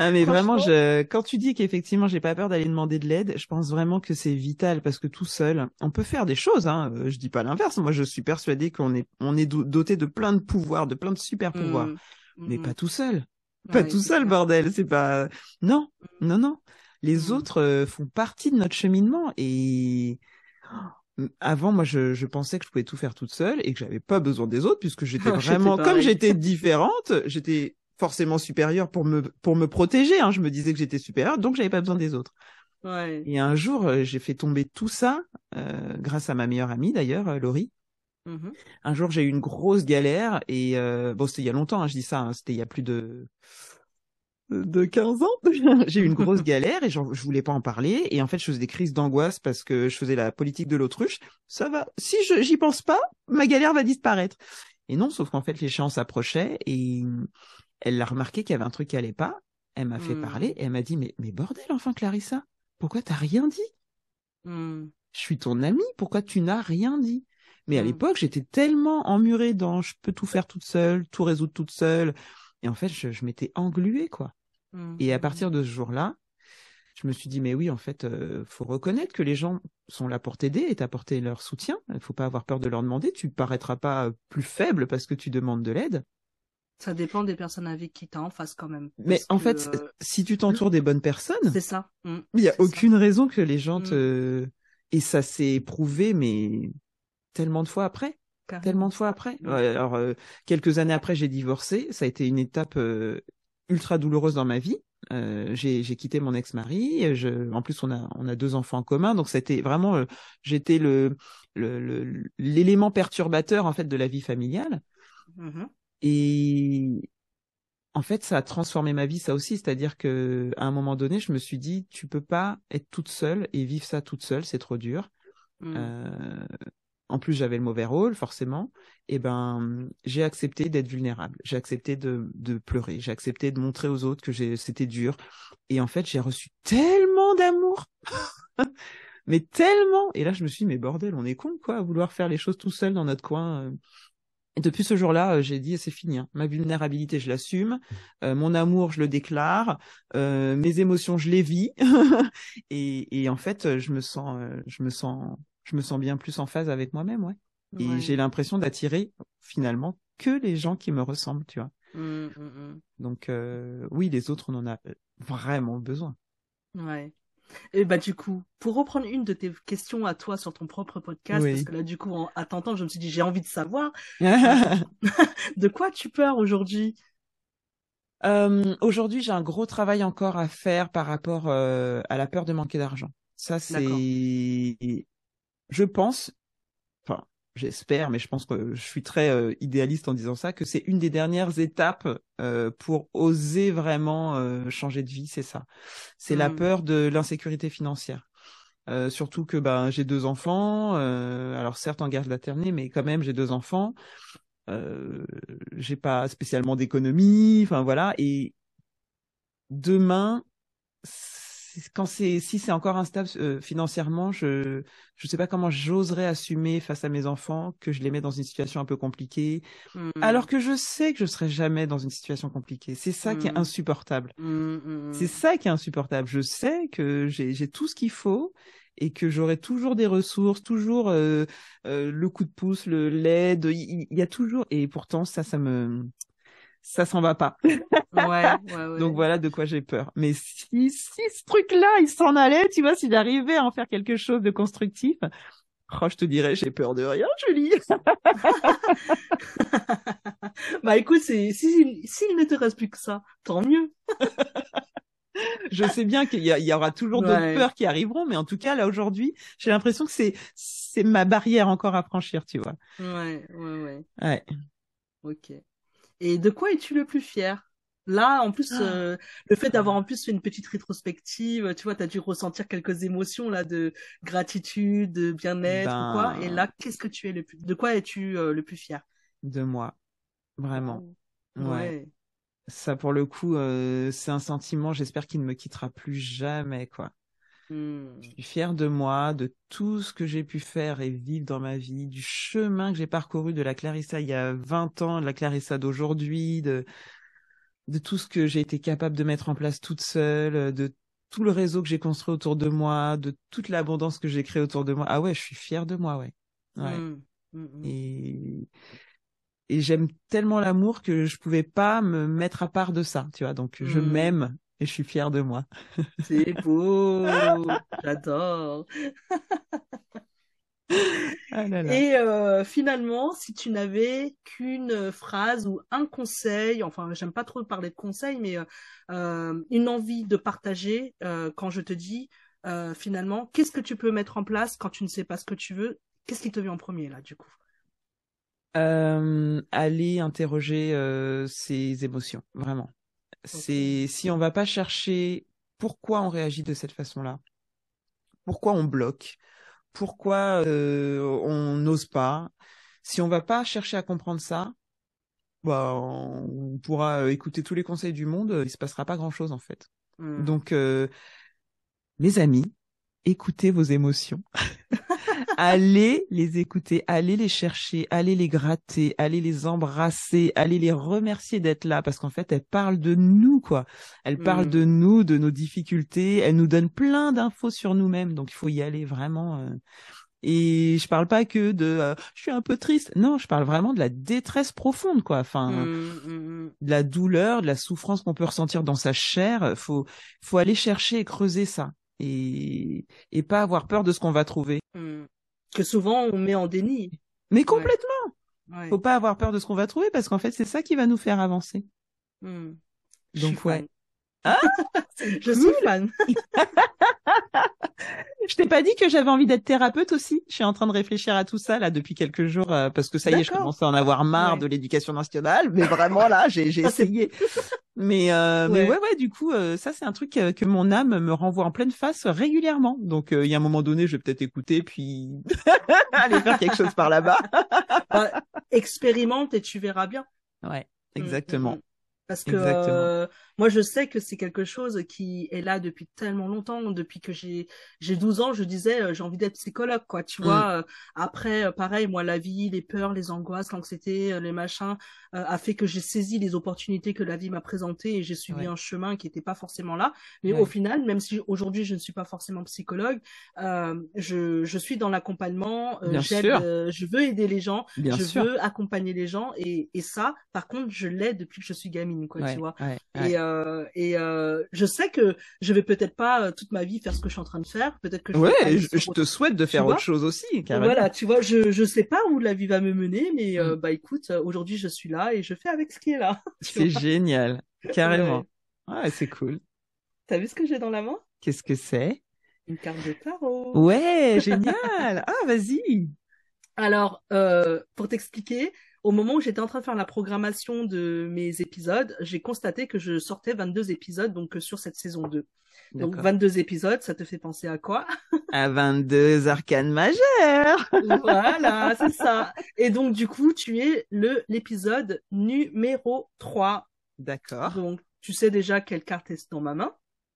Speaker 3: Ah mais vraiment, je... quand tu dis qu'effectivement j'ai pas peur d'aller demander de l'aide, je pense vraiment que c'est vital parce que tout seul, on peut faire des choses. Hein. Euh, je dis pas l'inverse. Moi, je suis persuadée qu'on est on est doté de plein de pouvoirs, de plein de super pouvoirs, mm. mais mm. pas tout seul. Pas tout seul, bordel. C'est pas non, non, non. Les autres euh, font partie de notre cheminement et avant, moi, je, je, pensais que je pouvais tout faire toute seule et que j'avais pas besoin des autres puisque j'étais vraiment, comme j'étais différente, j'étais forcément supérieure pour me pour me protéger. Hein. Je me disais que j'étais supérieure, donc j'avais pas besoin des autres.
Speaker 1: Ouais.
Speaker 3: Et un jour, euh, j'ai fait tomber tout ça euh, grâce à ma meilleure amie d'ailleurs, euh, Laurie. Mmh un jour, j'ai eu une grosse galère et euh, bon, c'était il y a longtemps. Hein, je dis ça, hein, c'était il y a plus de de 15 ans. j'ai eu une grosse galère et je voulais pas en parler. Et en fait, je faisais des crises d'angoisse parce que je faisais la politique de l'autruche. Ça va. Si je j'y pense pas, ma galère va disparaître. Et non, sauf qu'en fait, l'échéance approchait et elle a remarqué qu'il y avait un truc qui allait pas. Elle m'a fait hmm. parler et elle m'a dit, mais, mais bordel, enfin, Clarissa, pourquoi t'as rien dit?
Speaker 1: Hmm.
Speaker 3: Je suis ton amie, pourquoi tu n'as rien dit? Mais à hmm. l'époque, j'étais tellement emmurée dans je peux tout faire toute seule, tout résoudre toute seule. Et en fait, je, je m'étais engluée, quoi. Et à partir de ce jour-là, je me suis dit, mais oui, en fait, euh, faut reconnaître que les gens sont là pour t'aider et t'apporter leur soutien. Il faut pas avoir peur de leur demander. Tu paraîtras pas plus faible parce que tu demandes de l'aide.
Speaker 1: Ça dépend des personnes avec qui t'as en face quand même.
Speaker 3: Mais en fait, euh, si tu t'entoures des bonnes personnes,
Speaker 1: c'est ça.
Speaker 3: Mmh. Il y a aucune raison que les gens te mmh. et ça s'est prouvé, mais tellement de fois après. Tellement de fois après. alors, euh, quelques années après, j'ai divorcé. Ça a été une étape euh, ultra douloureuse dans ma vie. Euh, j'ai quitté mon ex-mari. En plus, on a, on a deux enfants en commun, donc c'était vraiment, euh, j'étais le l'élément le, perturbateur en fait de la vie familiale.
Speaker 1: Mmh
Speaker 3: Et en fait, ça a transformé ma vie, ça aussi. C'est-à-dire que à un moment donné, je me suis dit, tu peux pas être toute seule et vivre ça toute seule, c'est trop dur. Mmh. Euh, en plus j'avais le mauvais rôle forcément, et ben j'ai accepté d'être vulnérable, j'ai accepté de, de pleurer, j'ai accepté de montrer aux autres que c'était dur, et en fait j'ai reçu tellement d'amour, mais tellement, et là je me suis dit mais bordel on est con quoi, à vouloir faire les choses tout seul dans notre coin. Euh. Et depuis ce jour-là, euh, j'ai dit c'est fini. Hein. Ma vulnérabilité, je l'assume. Euh, mon amour, je le déclare. mes émotions, je les vis. et, et, en fait, je me sens, je me sens je me sens bien plus en phase avec moi-même, ouais. Et j'ai l'impression d'attirer finalement que les gens qui me ressemblent, tu vois.
Speaker 1: Mmh, mmh, mmh.
Speaker 3: Donc euh, oui, les autres, on en a vraiment besoin.
Speaker 1: Ouais. Et bah du coup, pour reprendre une de tes questions à toi sur ton propre podcast, parce que là du coup, à t'entendre, je me suis dit j'ai envie de savoir de quoi tu peurs aujourd'hui?
Speaker 3: Euh, Aujourd'hui, j'ai un gros travail encore à faire par rapport euh, à la peur de manquer d'argent. Ça, c'est, je pense, enfin, j'espère, mais je pense que je suis très euh, idéaliste en disant ça, que c'est une des dernières étapes euh, pour oser vraiment euh, changer de vie, c'est ça. C'est la
Speaker 1: Hmm.
Speaker 3: peur de l'insécurité financière. Euh, surtout que ben j'ai deux enfants, euh, alors certes en garde maternelle, mais quand même j'ai deux enfants. Euh, j'ai pas spécialement d'économie, enfin voilà. Et demain, quand c'est si c'est encore instable euh, financièrement, je je sais pas comment j'oserais assumer face à mes enfants que je les mets dans une situation un peu compliquée, alors que je sais que je serai jamais dans une situation compliquée. C'est ça qui est
Speaker 1: Mm.
Speaker 3: insupportable.
Speaker 1: Hmm,
Speaker 3: C'est ça qui est insupportable. Je sais que j'ai j'ai tout ce qu'il faut et que j'aurai toujours des ressources, toujours euh, euh, le coup de pouce, le l'aide. Il, il y a toujours et pourtant ça, ça me ça s'en va pas.
Speaker 1: Ouais, ouais, ouais.
Speaker 3: Donc voilà de quoi j'ai peur. Mais si si ce truc-là il s'en allait, tu vois, s'il arrivait à en faire quelque chose de constructif, oh, je te dirais j'ai peur de rien, Julie.
Speaker 1: Bah écoute, c'est si s'il ne te reste plus que ça, tant mieux.
Speaker 3: je sais bien qu'il y, y aura toujours d'autres
Speaker 1: Ouais.
Speaker 3: peurs qui arriveront, mais en tout cas là aujourd'hui, j'ai l'impression que c'est c'est ma barrière encore à franchir, tu vois.
Speaker 1: Ouais, ouais, ouais.
Speaker 3: Ouais.
Speaker 1: Ok. Et de quoi es-tu le plus fier? Là, en plus,
Speaker 3: Ah.
Speaker 1: euh, le fait d'avoir en plus fait une petite rétrospective, tu vois, t'as dû ressentir quelques émotions là de gratitude, de bien-être ou quoi.
Speaker 3: Ben-
Speaker 1: Et là, qu'est-ce que tu es le plus, de quoi es-tu euh, le plus fier?
Speaker 3: de moi. Vraiment. Ouais.
Speaker 1: Ouais.
Speaker 3: Ça, pour le coup, euh, c'est un sentiment, j'espère qu'il ne me quittera plus jamais, quoi.
Speaker 1: Hmm.
Speaker 3: Je suis fière de moi, de tout ce que j'ai pu faire et vivre dans ma vie, du chemin que j'ai parcouru de la Clarissa il y a 20 ans, de la Clarissa d'aujourd'hui, de, de tout ce que j'ai été capable de mettre en place toute seule, de tout le réseau que j'ai construit autour de moi, de toute l'abondance que j'ai créée autour de moi. Ah ouais, je suis fière de moi, ouais. Ouais.
Speaker 1: Hmm. Hmm.
Speaker 3: Et, et j'aime tellement l'amour que je pouvais pas me mettre à part de ça, tu vois. Donc je m'aime et je suis fière de moi.
Speaker 1: C'est beau, j'adore.
Speaker 3: Ah là là.
Speaker 1: Et euh, finalement, si tu n'avais qu'une phrase ou un conseil, enfin, j'aime pas trop parler de conseil, mais euh, euh, une envie de partager euh, quand je te dis finalement, qu'est-ce que tu peux mettre en place quand tu ne sais pas ce que tu veux? Qu'est-ce qui te vient en premier là, du coup?
Speaker 3: Aller interroger ses émotions, vraiment. C'est si on va pas chercher pourquoi on réagit de cette façon-là, pourquoi on bloque, pourquoi euh, on n'ose pas. Si on va pas chercher à comprendre ça, bah, on pourra euh, écouter tous les conseils du monde, il se passera pas grand-chose en fait.
Speaker 1: Hmm.
Speaker 3: Donc, euh, mes amis, écoutez vos émotions. allez les écouter, allez les chercher, allez les gratter, allez les embrasser, allez les remercier d'être là parce qu'en fait, elles parlent de nous, quoi. Elles parlent
Speaker 1: Mm.
Speaker 3: de nous, de nos difficultés. Elles nous donnent plein d'infos sur nous-mêmes. Donc, il faut y aller vraiment. euh. Et je parle pas que de euh, je suis un peu triste. Non, je parle vraiment de la détresse profonde, quoi. Enfin,
Speaker 1: hmm, hmm.
Speaker 3: de la douleur, de la souffrance qu'on peut ressentir dans sa chair. Faut, faut aller chercher et creuser ça. Et, et pas avoir peur de ce qu'on va trouver.
Speaker 1: Hmm. Que souvent on met en déni.
Speaker 3: Mais complètement.
Speaker 1: Ouais.
Speaker 3: Faut pas avoir peur de ce qu'on va trouver parce qu'en fait, c'est ça qui va nous faire avancer.
Speaker 1: Hmm.
Speaker 3: Donc, ouais.
Speaker 1: fan.
Speaker 3: Ah,
Speaker 1: je suis fan.
Speaker 3: Je t'ai pas dit que j'avais envie d'être thérapeute aussi. Je suis en train de réfléchir à tout ça là depuis quelques jours euh, parce que ça y est, je commence à en avoir marre
Speaker 1: Ouais.
Speaker 3: de l'éducation nationale. Mais vraiment là, j'ai
Speaker 1: Ah,
Speaker 3: essayé. mais euh, mais
Speaker 1: Ouais.
Speaker 3: ouais ouais, du coup, euh, ça c'est un truc euh, que mon âme me renvoie en pleine face régulièrement. Donc il y a un moment donné, je vais peut-être écouter puis aller faire quelque chose par là-bas.
Speaker 1: Bah, expérimente et tu verras bien.
Speaker 3: Ouais,
Speaker 1: Mm,
Speaker 3: exactement.
Speaker 1: mm, mm. Parce que
Speaker 3: Exactement.
Speaker 1: euh, moi, je sais que c'est quelque chose qui est là depuis tellement longtemps. Depuis que j'ai j'ai 12 ans, je disais euh, j'ai envie d'être psychologue, quoi. Tu
Speaker 3: Mm.
Speaker 1: vois. euh, après, euh, pareil, moi, la vie, les peurs, les angoisses, l'anxiété, les machins, euh, a fait que j'ai saisi les opportunités que la vie m'a présentées et j'ai suivi
Speaker 3: Ouais.
Speaker 1: un chemin qui n'était pas forcément là. Mais
Speaker 3: Ouais.
Speaker 1: au final, même si aujourd'hui je ne suis pas forcément psychologue, euh, je je suis dans l'accompagnement. euh,
Speaker 3: Bien
Speaker 1: j'aide,
Speaker 3: sûr.
Speaker 1: je veux aider les gens
Speaker 3: Bien
Speaker 1: je
Speaker 3: sûr.
Speaker 1: veux accompagner les gens et, et ça, par contre, je l'ai depuis que je suis gamine. quoi,
Speaker 3: Ouais,
Speaker 1: tu vois. Et, euh, et euh, je sais que je vais peut-être pas euh, toute ma vie faire ce que je suis en train de faire. Peut-être que je
Speaker 3: Ouais, je,
Speaker 1: autre-
Speaker 3: te souhaite de faire autre chose aussi, carrément.
Speaker 1: Voilà, tu vois, je je sais pas où la vie va me mener, mais
Speaker 3: Mm.
Speaker 1: bah écoute, aujourd'hui je suis là et je fais avec ce qui est là.
Speaker 3: C'est génial, carrément.
Speaker 1: Ouais.
Speaker 3: Ouais, c'est cool.
Speaker 1: T'as vu ce que j'ai dans la main?
Speaker 3: Qu'est-ce que c'est?
Speaker 1: Une carte de tarot.
Speaker 3: Ouais, génial. Ah, vas-y.
Speaker 1: Alors, euh, pour t'expliquer, au moment où j'étais en train de faire la programmation de mes épisodes, j'ai constaté que je sortais 22 épisodes donc euh, sur cette saison 2. Donc
Speaker 3: D'accord.
Speaker 1: 22 épisodes, ça te fait penser à quoi?
Speaker 3: À 22 arcanes majeures.
Speaker 1: Voilà, c'est ça. Et donc du coup, tu es le l'épisode numéro 3.
Speaker 3: D'accord.
Speaker 1: Donc tu sais déjà quelle carte est dans ma main?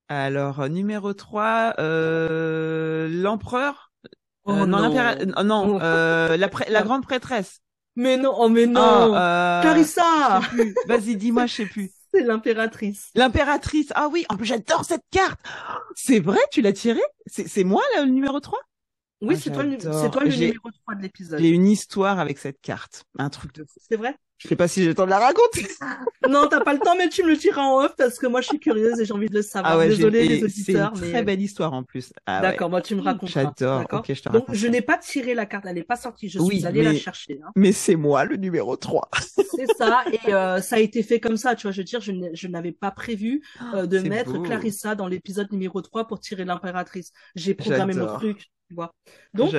Speaker 3: Alors, euh, numéro 3, euh, l'empereur?
Speaker 1: Oh
Speaker 3: Euh, non,
Speaker 1: non.
Speaker 3: non,
Speaker 1: Oh.
Speaker 3: euh, la, la grande prêtresse.
Speaker 1: Mais non, oh mais non.
Speaker 3: Ah, euh,
Speaker 1: Clarissa.
Speaker 3: Vas-y, dis-moi, je sais plus.
Speaker 1: c'est l'impératrice.
Speaker 3: L'impératrice. Ah oui, en plus j'adore cette carte. C'est vrai, tu l'as tirée? C'est moi là, le numéro 3
Speaker 1: Oui,
Speaker 3: Ah,
Speaker 1: c'est toi, toi le numéro 3 de l'épisode.
Speaker 3: J'ai une histoire avec cette carte. Un truc de fou.
Speaker 1: C'est vrai?
Speaker 3: Je sais pas si j'ai le temps de la raconter.
Speaker 1: Non, t'as pas le temps, mais tu me le diras en off parce que moi je suis curieuse et j'ai envie de le savoir.
Speaker 3: Ah ouais,
Speaker 1: Désolée les
Speaker 3: c'est
Speaker 1: auditeurs,
Speaker 3: une
Speaker 1: mais
Speaker 3: très belle histoire en plus. Ah ouais.
Speaker 1: d'accord, moi tu me raconteras.
Speaker 3: J'adore. Ok, je te
Speaker 1: Donc
Speaker 3: raconte.
Speaker 1: je n'ai pas tiré la carte, elle n'est pas sortie. Je
Speaker 3: Oui,
Speaker 1: suis allée la chercher. hein.
Speaker 3: Mais c'est moi le numéro 3.
Speaker 1: C'est ça, et euh, ça a été fait comme ça. Tu vois, je veux dire, je n'avais pas prévu euh, de
Speaker 3: C'est
Speaker 1: mettre
Speaker 3: beau.
Speaker 1: Clarissa dans l'épisode numéro 3 pour tirer l'impératrice. J'ai programmé mon truc, tu vois. Donc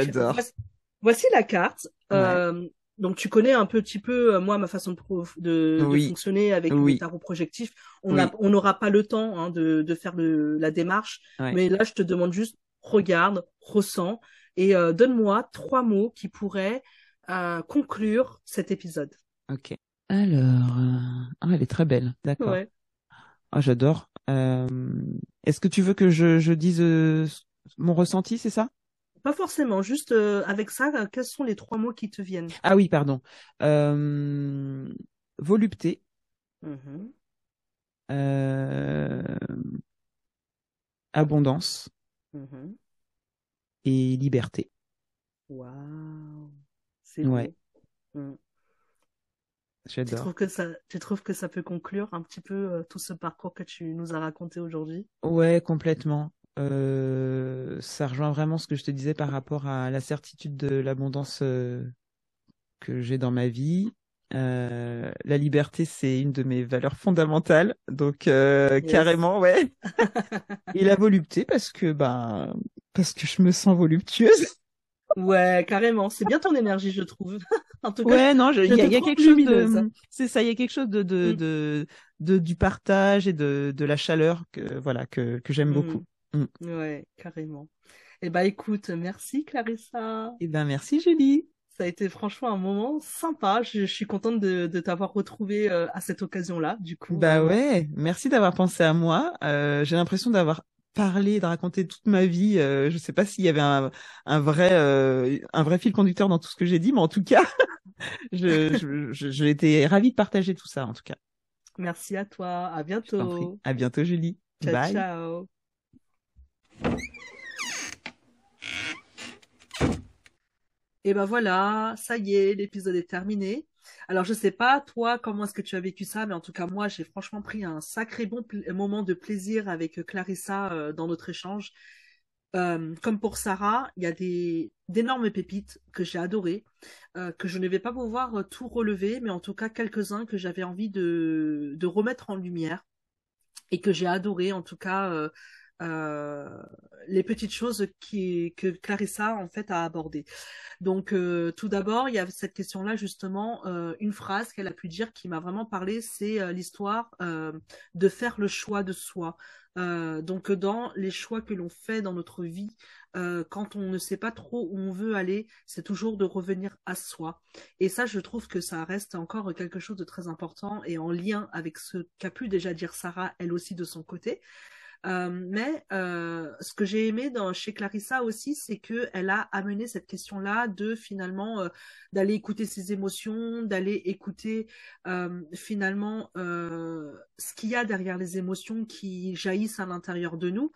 Speaker 1: voici la carte. Euh, donc tu connais un petit peu euh, moi ma façon de, de, fonctionner avec
Speaker 3: Oui.
Speaker 1: le tarot projectif. On
Speaker 3: Oui.
Speaker 1: a- on n'aura pas le temps hein, de, de faire le, la démarche,
Speaker 3: Ouais.
Speaker 1: mais là je te demande juste regarde, ressens et euh, donne-moi trois mots qui pourraient euh, conclure cet épisode.
Speaker 3: Ok. Alors, euh, ah, elle est très belle. D'accord.
Speaker 1: Ouais.
Speaker 3: Ah, j'adore. Euh, Est-ce que tu veux que je, je dise euh, mon ressenti, c'est ça?
Speaker 1: Pas forcément, juste euh, avec ça, euh, quels sont les trois mots qui te viennent?
Speaker 3: Ah oui, pardon. Euh, volupté,
Speaker 1: Mhm.
Speaker 3: euh, abondance
Speaker 1: Mhm.
Speaker 3: et liberté.
Speaker 1: Waouh, c'est
Speaker 3: Ouais.
Speaker 1: beau. Mm. Tu trouves que ça, tu trouves que ça peut conclure un petit peu euh, tout ce parcours que tu nous as raconté aujourd'hui?
Speaker 3: Ouais, complètement. Euh, ça rejoint vraiment ce que je te disais par rapport à la certitude de l'abondance euh, que j'ai dans ma vie. Euh, la liberté, c'est une de mes valeurs fondamentales, donc euh,
Speaker 1: Yes.
Speaker 3: carrément, ouais. Et la volupté, parce que ben, parce que je me sens voluptueuse.
Speaker 1: Ouais, carrément. C'est bien ton énergie, je trouve. en tout cas,
Speaker 3: Ouais, non, il y a, y quelque chose de, c'est ça, il y a quelque chose de de,
Speaker 1: Mm.
Speaker 3: de, de- du partage et de de la chaleur que voilà que que j'aime
Speaker 1: Mm.
Speaker 3: beaucoup. Mm.
Speaker 1: ouais, carrément. Eh ben, écoute, merci Clarissa.
Speaker 3: Et ben merci Julie.
Speaker 1: Ça a été franchement un moment sympa. Je, je suis contente de, de t'avoir retrouvée euh, à cette occasion-là, du coup.
Speaker 3: Bah ouais, merci d'avoir pensé à moi. Euh, j'ai l'impression d'avoir parlé, de raconter toute ma vie. Euh, je sais pas s'il y avait un, un vrai euh, un vrai fil conducteur dans tout ce que j'ai dit, mais en tout cas, je, je, été ravie de partager tout ça. En tout cas,
Speaker 1: Merci à toi. À bientôt.
Speaker 3: À bientôt, Julie.
Speaker 1: Ciao,
Speaker 3: Bye.
Speaker 1: ciao. Et ben voilà, ça y est, l'épisode est terminé. Alors je sais pas toi comment est-ce que tu as vécu ça, mais en tout cas moi j'ai franchement pris un sacré bon moment de plaisir avec Clarissa euh, dans notre échange. Euh, comme pour Sarah, il y a d'énormes pépites que j'ai adorées, euh, que je ne vais pas pouvoir euh, tout relever, mais en tout cas quelques-uns que j'avais envie de, de remettre en lumière et que j'ai adoré en tout cas euh, euh, les petites choses que Clarissa en fait a abordées. Donc euh, tout d'abord, il y a cette question-là justement, euh, une phrase qu'elle a pu dire qui m'a vraiment parlé, c'est euh, l'histoire euh, de faire le choix de soi. Euh, donc dans les choix que l'on fait dans notre vie, euh, quand on ne sait pas trop où on veut aller, c'est toujours de revenir à soi. Et ça, je trouve que ça reste encore quelque chose de très important et en lien avec ce qu'a pu déjà dire Sarah, elle aussi de son côté. Mais ce que j'ai aimé chez Clarissa aussi, c'est que elle a amené cette question-là de finalement d'aller écouter ses émotions, d'aller écouter finalement ce qu'il y a derrière les émotions qui jaillissent à l'intérieur de nous.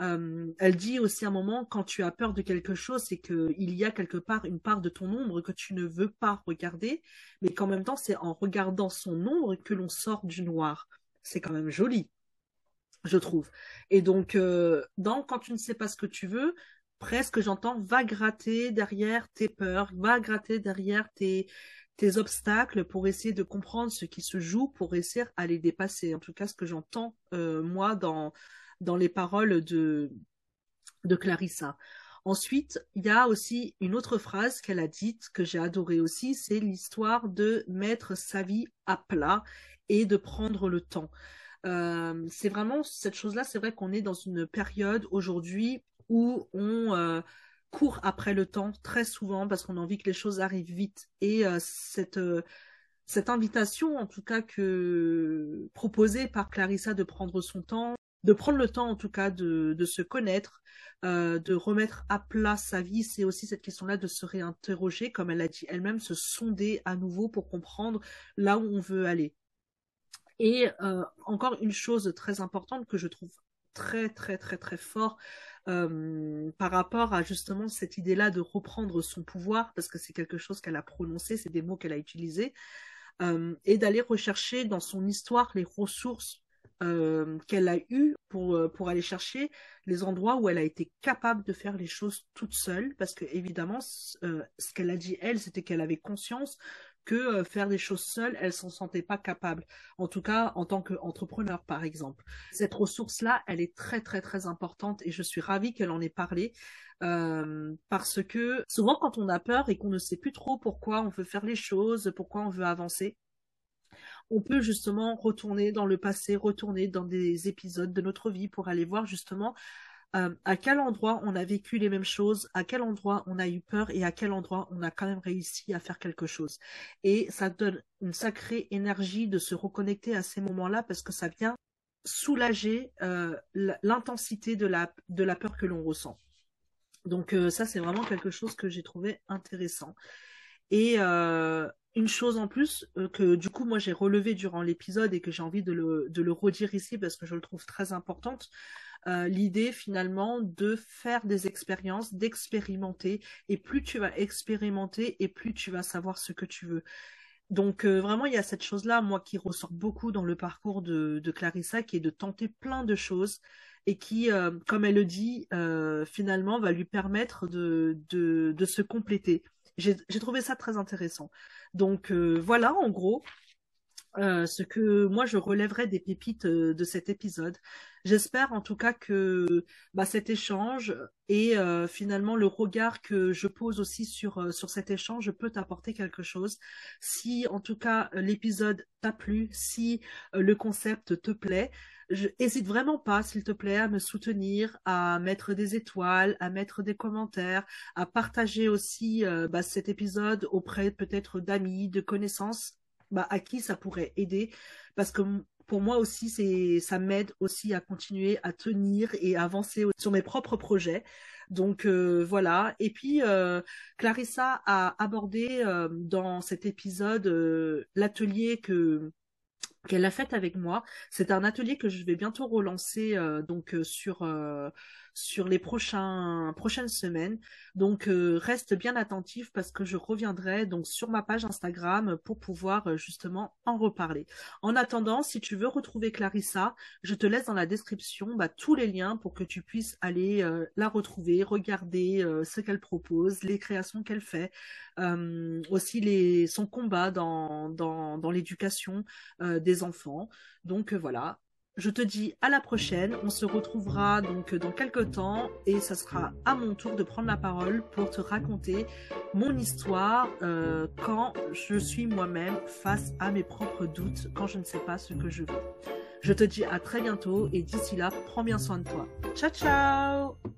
Speaker 1: Euh, elle dit aussi à un moment, quand tu as peur de quelque chose, c'est qu'il y a quelque part une part de ton ombre que tu ne veux pas regarder, mais qu'en même temps, c'est en regardant son ombre que l'on sort du noir. C'est quand même joli, je trouve. Et donc, euh, quand tu ne sais pas ce que tu veux, presque j'entends, va gratter derrière tes peurs, va gratter derrière tes, obstacles pour essayer de comprendre ce qui se joue, pour essayer à les dépasser. En tout cas, ce que j'entends, euh, moi, dans dans les paroles de, de Clarissa. Ensuite, il y a aussi une autre phrase qu'elle a dite que j'ai adorée aussi, c'est l'histoire de mettre sa vie à plat et de prendre le temps. Euh, c'est vraiment cette chose-là, c'est vrai qu'on est dans une période aujourd'hui où on euh, court après le temps très souvent parce qu'on a envie que les choses arrivent vite. Et euh, cette, invitation, en tout cas, que proposée par Clarissa de prendre son temps, de prendre le temps en tout cas de, se connaître, de remettre à plat sa vie. C'est aussi cette question-là de se réinterroger, comme elle a dit elle-même, se sonder à nouveau pour comprendre là où on veut aller. Et euh, encore une chose très importante que je trouve très très très très fort euh, par rapport à justement cette idée-là de reprendre son pouvoir, parce que c'est quelque chose qu'elle a prononcé, c'est des mots qu'elle a utilisés, euh, et d'aller rechercher dans son histoire les ressources qu'elle a eu pour, pour aller chercher les endroits où elle a été capable de faire les choses toute seule, parce que évidemment, ce qu'elle a dit elle, c'était qu'elle avait conscience que faire des choses seule, elle s'en sentait pas capable. En tout cas, en tant qu'entrepreneur, par exemple. Cette ressource-là, elle est très très très importante et je suis ravie qu'elle en ait parlé parce que souvent quand on a peur et qu'on ne sait plus trop pourquoi on veut faire les choses, pourquoi on veut avancer, on peut justement retourner dans le passé, retourner dans des épisodes de notre vie pour aller voir justement euh, à quel endroit on a vécu les mêmes choses, à quel endroit on a eu peur et à quel endroit on a quand même réussi à faire quelque chose. Et ça donne une sacrée énergie de se reconnecter à ces moments-là parce que ça vient soulager euh, l'intensité de la, peur que l'on ressent. Donc euh, ça, c'est vraiment quelque chose que j'ai trouvé intéressant. Et une chose en plus que du coup moi j'ai relevé durant l'épisode et que j'ai envie de le, de le redire ici parce que je le trouve très importante, euh, l'idée finalement de faire des expériences, d'expérimenter et plus tu vas expérimenter et plus tu vas savoir ce que tu veux. Donc euh, vraiment il y a cette chose-là moi qui ressort beaucoup dans le parcours de, Clarissa qui est de tenter plein de choses et qui, comme elle le dit, finalement va lui permettre de, de, se compléter. J'ai trouvé ça très intéressant. Donc euh, voilà, en gros, euh, ce que moi je relèverais des pépites euh, de cet épisode. J'espère en tout cas que bah, cet échange et finalement le regard que je pose aussi sur sur cet échange peut t'apporter quelque chose. Si en tout cas l'épisode t'a plu, si le concept te plaît, je hésite vraiment pas, s'il te plaît, à me soutenir, à mettre des étoiles, à mettre des commentaires, à partager aussi euh, bah, cet épisode auprès peut-être d'amis, de connaissances, bah, à qui ça pourrait aider, parce que pour moi aussi, c'est ça m'aide aussi à continuer à tenir et avancer sur mes propres projets. Donc euh, voilà. Et puis euh, Clarissa a abordé dans cet épisode l'atelier que qu'elle a faite avec moi. C'est un atelier que je vais bientôt relancer euh, donc euh, sur euh, sur les prochaines semaines. Donc reste bien attentif parce que je reviendrai donc sur ma page Instagram pour pouvoir justement en reparler. En attendant, si tu veux retrouver Clarissa, je te laisse dans la description bah, tous les liens pour que tu puisses aller la retrouver, regarder ce qu'elle propose, les créations qu'elle fait, aussi les son combat dans l'éducation des enfants. Donc voilà, je te dis à la prochaine. On se retrouvera donc dans quelques temps et ça sera à mon tour de prendre la parole pour te raconter mon histoire euh, quand je suis moi-même face à mes propres doutes, quand je ne sais pas ce que je veux. Je te dis à très bientôt et d'ici là, prends bien soin de toi. Ciao ciao